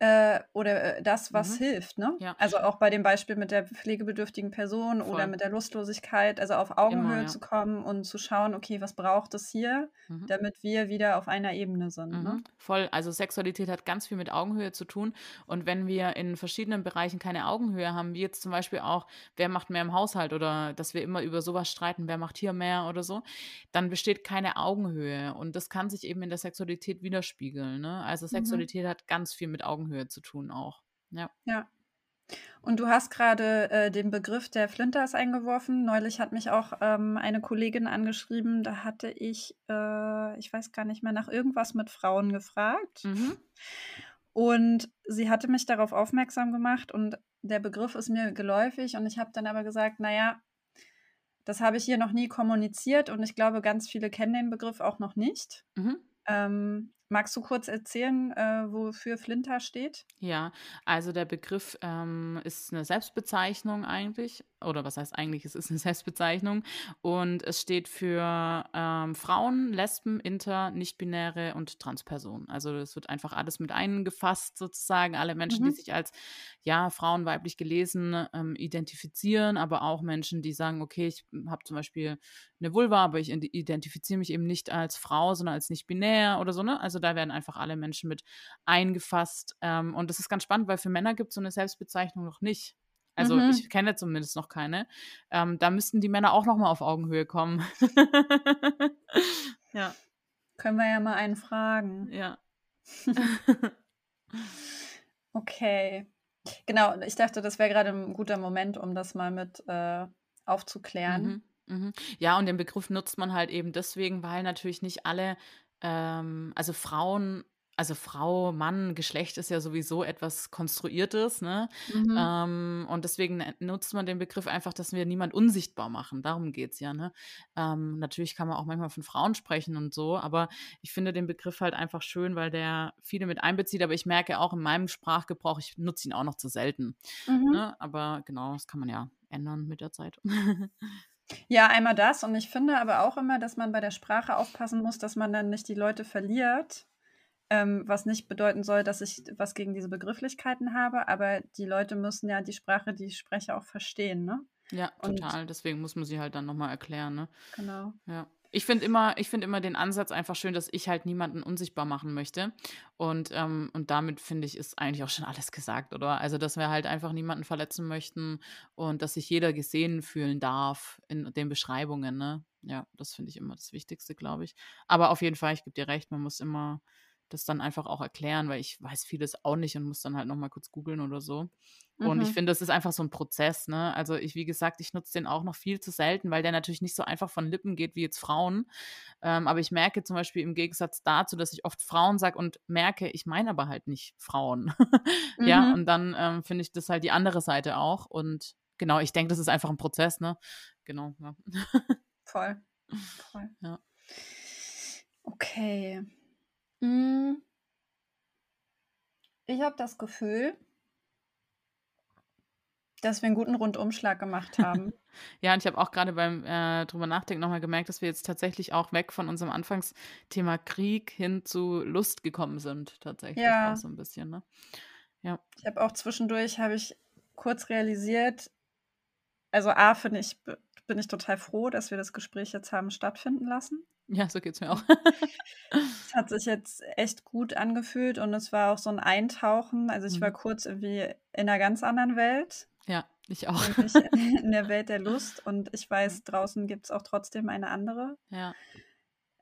Äh, oder äh, das, was Mhm. hilft, ne? Ja. Also auch bei dem Beispiel mit der pflegebedürftigen Person oder Voll. mit der Lustlosigkeit, also auf Augenhöhe Immer, ja. zu kommen und zu schauen, okay, was braucht es hier, Mhm. damit wir wieder auf einer Ebene sind, ne? Mhm. Voll, also Sexualität hat ganz viel mit Augenhöhe zu tun. Und wenn wir in verschiedenen Bereichen keine Augenhöhe haben, wie jetzt zum Beispiel auch, wer macht mehr im Haushalt oder dass wir immer über sowas streiten, wer macht hier mehr oder so, dann besteht keine Augenhöhe. Und das kann sich eben in der Sexualität widerspiegeln. Ne? Also Mhm. Sexualität hat ganz viel mit Augenhöhe zu tun auch. Ja. Ja. Und du hast gerade äh, den Begriff der Flinters eingeworfen. Neulich hat mich auch ähm, eine Kollegin angeschrieben, da hatte ich, äh, ich weiß gar nicht mehr, nach irgendwas mit Frauen gefragt. Mhm. Und sie hatte mich darauf aufmerksam gemacht und der Begriff ist mir geläufig und ich habe dann aber gesagt, naja, das habe ich hier noch nie kommuniziert und ich glaube, ganz viele kennen den Begriff auch noch nicht. Mhm. Ähm, magst du kurz erzählen, äh, wofür Flinter steht? Ja, also der Begriff ähm, ist eine Selbstbezeichnung eigentlich, oder was heißt eigentlich, es ist eine Selbstbezeichnung und es steht für ähm, Frauen, Lesben, Inter, Nichtbinäre und Transpersonen. Also es wird einfach alles mit eingefasst sozusagen, alle Menschen, die Mhm. sich als ja Frauen weiblich gelesen ähm, identifizieren, aber auch Menschen, die sagen, okay, ich habe zum Beispiel eine Vulva, aber ich ide- identifiziere mich eben nicht als Frau, sondern als nicht binär oder so, ne? Also da werden einfach alle Menschen mit eingefasst. Ähm, und das ist ganz spannend, weil für Männer gibt es so eine Selbstbezeichnung noch nicht. Also Mhm. ich kenne zumindest noch keine. Ähm, da müssten die Männer auch noch mal auf Augenhöhe kommen. ja, Können wir ja mal einen fragen. ja. Okay. Genau, ich dachte, das wäre gerade ein guter Moment, um das mal mit äh, aufzuklären. Mhm, mhm. Ja, und den Begriff nutzt man halt eben deswegen, weil natürlich nicht alle, ähm, also Frauen, also Frau, Mann, Geschlecht ist ja sowieso etwas Konstruiertes, ne? Mhm. Ähm, und deswegen nutzt man den Begriff einfach, dass wir niemand unsichtbar machen. Darum geht es ja, ne? Ähm, natürlich kann man auch manchmal von Frauen sprechen und so, aber ich finde den Begriff halt einfach schön, weil der viele mit einbezieht, aber ich merke auch in meinem Sprachgebrauch, ich nutze ihn auch noch zu selten. Mhm. Ne? Aber genau, das kann man ja ändern mit der Zeit. Ja, einmal das. Und ich finde aber auch immer, dass man bei der Sprache aufpassen muss, dass man dann nicht die Leute verliert. Ähm, was nicht bedeuten soll, dass ich was gegen diese Begrifflichkeiten habe, aber die Leute müssen ja die Sprache, die ich spreche, auch verstehen, ne? Ja, Und total. Deswegen muss man sie halt dann nochmal erklären, ne? genau. Ja. Ich finde immer, ich immer den Ansatz einfach schön, dass ich halt niemanden unsichtbar machen möchte. Und, ähm, und damit finde ich, ist eigentlich auch schon alles gesagt, oder? Also, dass wir halt einfach niemanden verletzen möchten und dass sich jeder gesehen fühlen darf in den Beschreibungen, ne? Ja, das finde ich immer das Wichtigste, glaube ich. Aber auf jeden Fall, ich gebe dir recht, man muss immer das dann einfach auch erklären, weil ich weiß vieles auch nicht und muss dann halt nochmal kurz googeln oder so. Und ich Mhm. finde, das ist einfach so ein Prozess, ne? Also, ich wie gesagt, ich nutze den auch noch viel zu selten, weil der natürlich nicht so einfach von Lippen geht wie jetzt Frauen. Ähm, aber ich merke zum Beispiel im Gegensatz dazu, dass ich oft Frauen sage und merke, ich meine aber halt nicht Frauen. Ja, Mhm. und dann, ähm, finde ich das halt die andere Seite auch und genau, ich denke, das ist einfach ein Prozess, ne? Genau, ja. Voll. Voll. Ja. Okay. Hm. Ich habe das Gefühl dass wir einen guten Rundumschlag gemacht haben. Ja, und ich habe auch gerade beim, äh, drüber nachdenken noch mal gemerkt, dass wir jetzt tatsächlich auch weg von unserem Anfangsthema Krieg hin zu Lust gekommen sind tatsächlich auch Ja. so 'n bisschen, ne? Ja. Ich habe auch zwischendurch habe ich kurz realisiert also A, finde ich bin ich total froh, dass wir das Gespräch jetzt haben stattfinden lassen. Ja, so geht's mir auch. Es hat sich jetzt echt gut angefühlt und es war auch so 'n Eintauchen. Also, ich war Mhm. kurz irgendwie in 'ner ganz anderen Welt. Ja, ich auch. In der Welt der Lust und ich weiß, draußen gibt's auch trotzdem eine andere. Ja.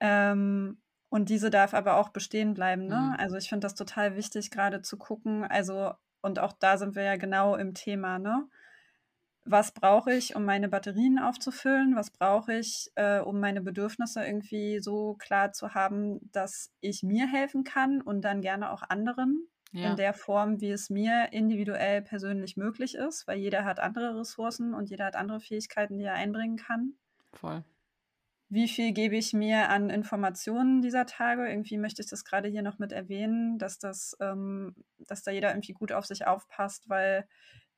Ähm, und diese darf aber auch bestehen bleiben, ne? Mhm. Also, ich finde das total wichtig, grade zu gucken also und auch da sind wir ja genau im Thema, ne? Was brauche ich, um meine Batterien aufzufüllen? Was brauche ich, äh, um meine Bedürfnisse irgendwie so klar zu haben, dass ich mir helfen kann und dann gerne auch anderen in Ja. der Form, wie es mir individuell persönlich möglich ist, weil jeder hat andere Ressourcen und jeder hat andere Fähigkeiten, die er einbringen kann. Voll. Wie viel gebe ich mir an Informationen dieser Tage? Irgendwie möchte ich das grade hier noch mit erwähnen, dass das ähm, dass da jeder irgendwie gut auf sich aufpasst, weil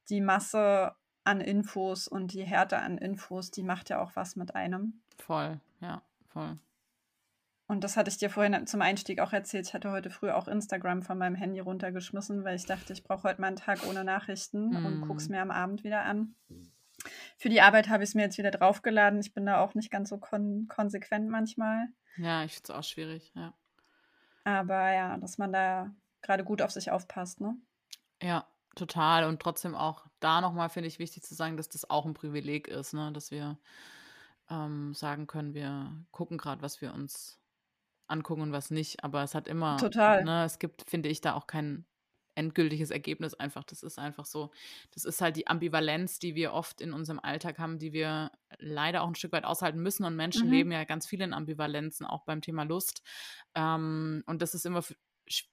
die Masse an Infos und die Härte an Infos, die macht ja auch was mit einem. Voll, ja, voll. Und das hatte ich dir vorhin zum Einstieg auch erzählt. Ich hatte heute früh auch Instagram von meinem Handy runtergeschmissen, weil ich dachte, ich brauche heute mal 'n Tag ohne Nachrichten und gucke es mir am Abend wieder an. Für die Arbeit habe ich's mir jetzt wieder draufgeladen. Ich bin da auch nicht ganz so kon konsequent manchmal. Ja, ich finde es auch schwierig, ja. Aber ja, dass man da grade gut auf sich aufpasst, ne? Ja, total. Und trotzdem auch da noch mal finde ich wichtig zu sagen, dass das auch 'n Privileg ist, ne, dass wir, ähm, sagen können, wir gucken grad, was wir uns angucken und was nicht. Aber es hat immer Total. ne, es gibt, finde ich, da auch kein endgültiges Ergebnis einfach. Das ist einfach so das ist halt die Ambivalenz, die wir oft in unserem Alltag haben, die wir leider auch 'n Stück weit aushalten müssen. Und Menschen Mhm. leben ja ganz viel in Ambivalenzen, auch beim Thema Lust. Ähm, und das ist immer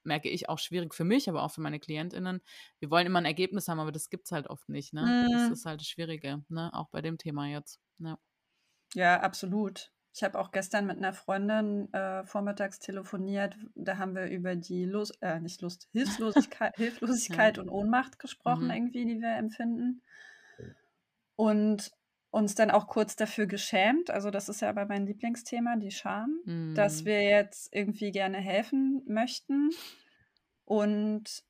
merke ich, auch schwierig für mich, aber auch für meine KlientInnen. Wir wollen immer 'n Ergebnis haben, aber das gibt's halt oft nicht, ne? Das Mhm. ist halt das Schwierige, ne, auch bei dem Thema jetzt, ja. Ja, absolut. Ich habe auch gestern mit 'ner Freundin, äh, vormittags telefoniert. Da haben wir über die Lus äh, nicht Lust, Hilflosigkei Hilflosigkeit Ja. und Ohnmacht gesprochen Mhm. irgendwie, die wir empfinden. Und uns dann auch kurz dafür geschämt. Also, das ist ja aber mein Lieblingsthema, die Scham, dass Mhm. wir jetzt irgendwie gerne helfen möchten und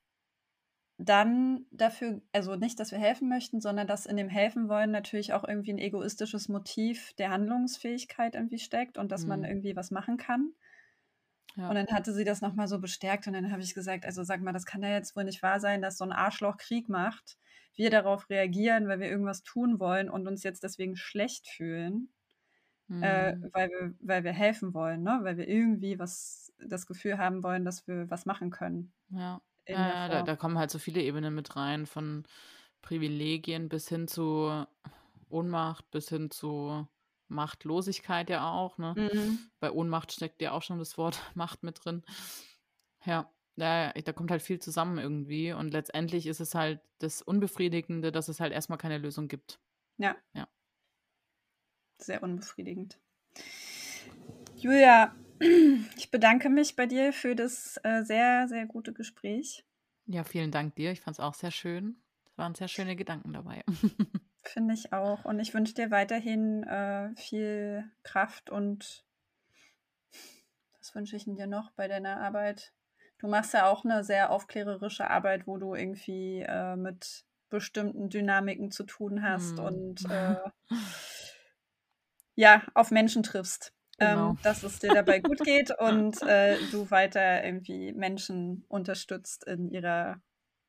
dann dafür also nicht, dass wir helfen möchten, sondern dass in dem Helfen-Wollen natürlich auch irgendwie 'n egoistisches Motiv der Handlungsfähigkeit irgendwie steckt und dass man Mhm. irgendwie was machen kann. Ja. Und dann hatte sie das noch mal so bestärkt und dann habe ich gesagt: „Also, sag mal, das kann ja jetzt wohl nicht wahr sein, dass so 'n Arschloch Krieg macht, wir darauf reagieren, weil wir irgendwas tun wollen und uns jetzt deswegen schlecht fühlen, äh, Mhm. weil wir weil wir helfen wollen, ne? Weil wir irgendwie was das Gefühl haben wollen, dass wir was machen können Ja. Ja, da Form.“ da kommen halt so viele Ebenen mit rein, von Privilegien bis hin zu Ohnmacht, bis hin zu Machtlosigkeit ja auch, ne? Mhm. Bei Ohnmacht steckt ja auch schon das Wort Macht mit drin. Ja, ja, da kommt halt viel zusammen irgendwie und letztendlich ist es halt das Unbefriedigende, dass es halt erst mal keine Lösung gibt. Ja. Ja. Sehr unbefriedigend. Julia, ich bedanke mich bei dir für das, äh, sehr, sehr gute Gespräch. Ja, vielen Dank dir. Ich fand's auch sehr schön. Es waren sehr schöne Gedanken dabei. Finde ich auch. Und ich wünsche dir weiterhin, äh, viel Kraft und was wünsche ich dir noch bei deiner Arbeit? Du machst ja auch 'ne sehr aufklärerische Arbeit, wo du irgendwie, äh, mit bestimmten Dynamiken zu tun hast Mhm. und, äh ja, auf Menschen triffst. Genau. Ähm, dass es dir dabei gut geht und, äh, du weiter irgendwie Menschen unterstützt in ihrer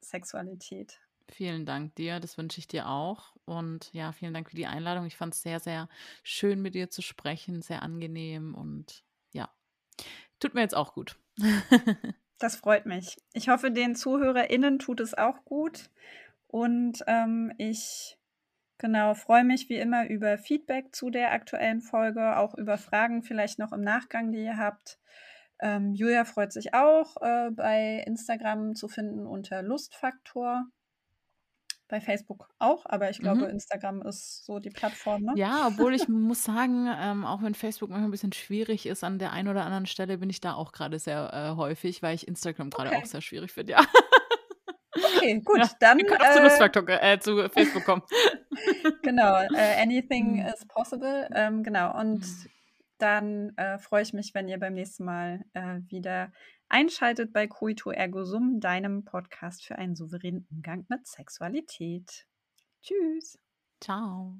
Sexualität. Vielen Dank dir. Das wünsche ich dir auch. Und ja, vielen Dank für die Einladung. Ich fand's sehr, sehr schön, mit dir zu sprechen, sehr angenehm und ja, tut mir jetzt auch gut. Das freut mich. Ich hoffe, den ZuhörerInnen tut es auch gut. Und ähm, ich genau freue mich wie immer über Feedback zu der aktuellen Folge, auch über Fragen vielleicht noch im Nachgang, die ihr habt. Ähm, Julia freut sich auch, äh, bei Instagram zu finden unter Lustfaktor. Bei Facebook auch, aber ich glaube, mhm. Instagram ist so die Plattform. Ne? Ja, obwohl ich muss sagen, ähm, auch wenn Facebook manchmal ein bisschen schwierig ist, an der einen oder anderen Stelle bin ich da auch gerade sehr äh, häufig, weil ich Instagram gerade okay. auch sehr schwierig finde, ja. Okay, gut, ja, dann. Wir können auch äh, zu Lustfaktor, äh, zu Facebook kommen. genau, äh, anything is possible. Ähm, genau, und mhm. dann äh, freue ich mich, wenn ihr beim nächsten Mal äh, wieder einschaltet bei Coito Ergo Sum, deinem Podcast für einen souveränen Umgang mit Sexualität. Tschüss. Ciao.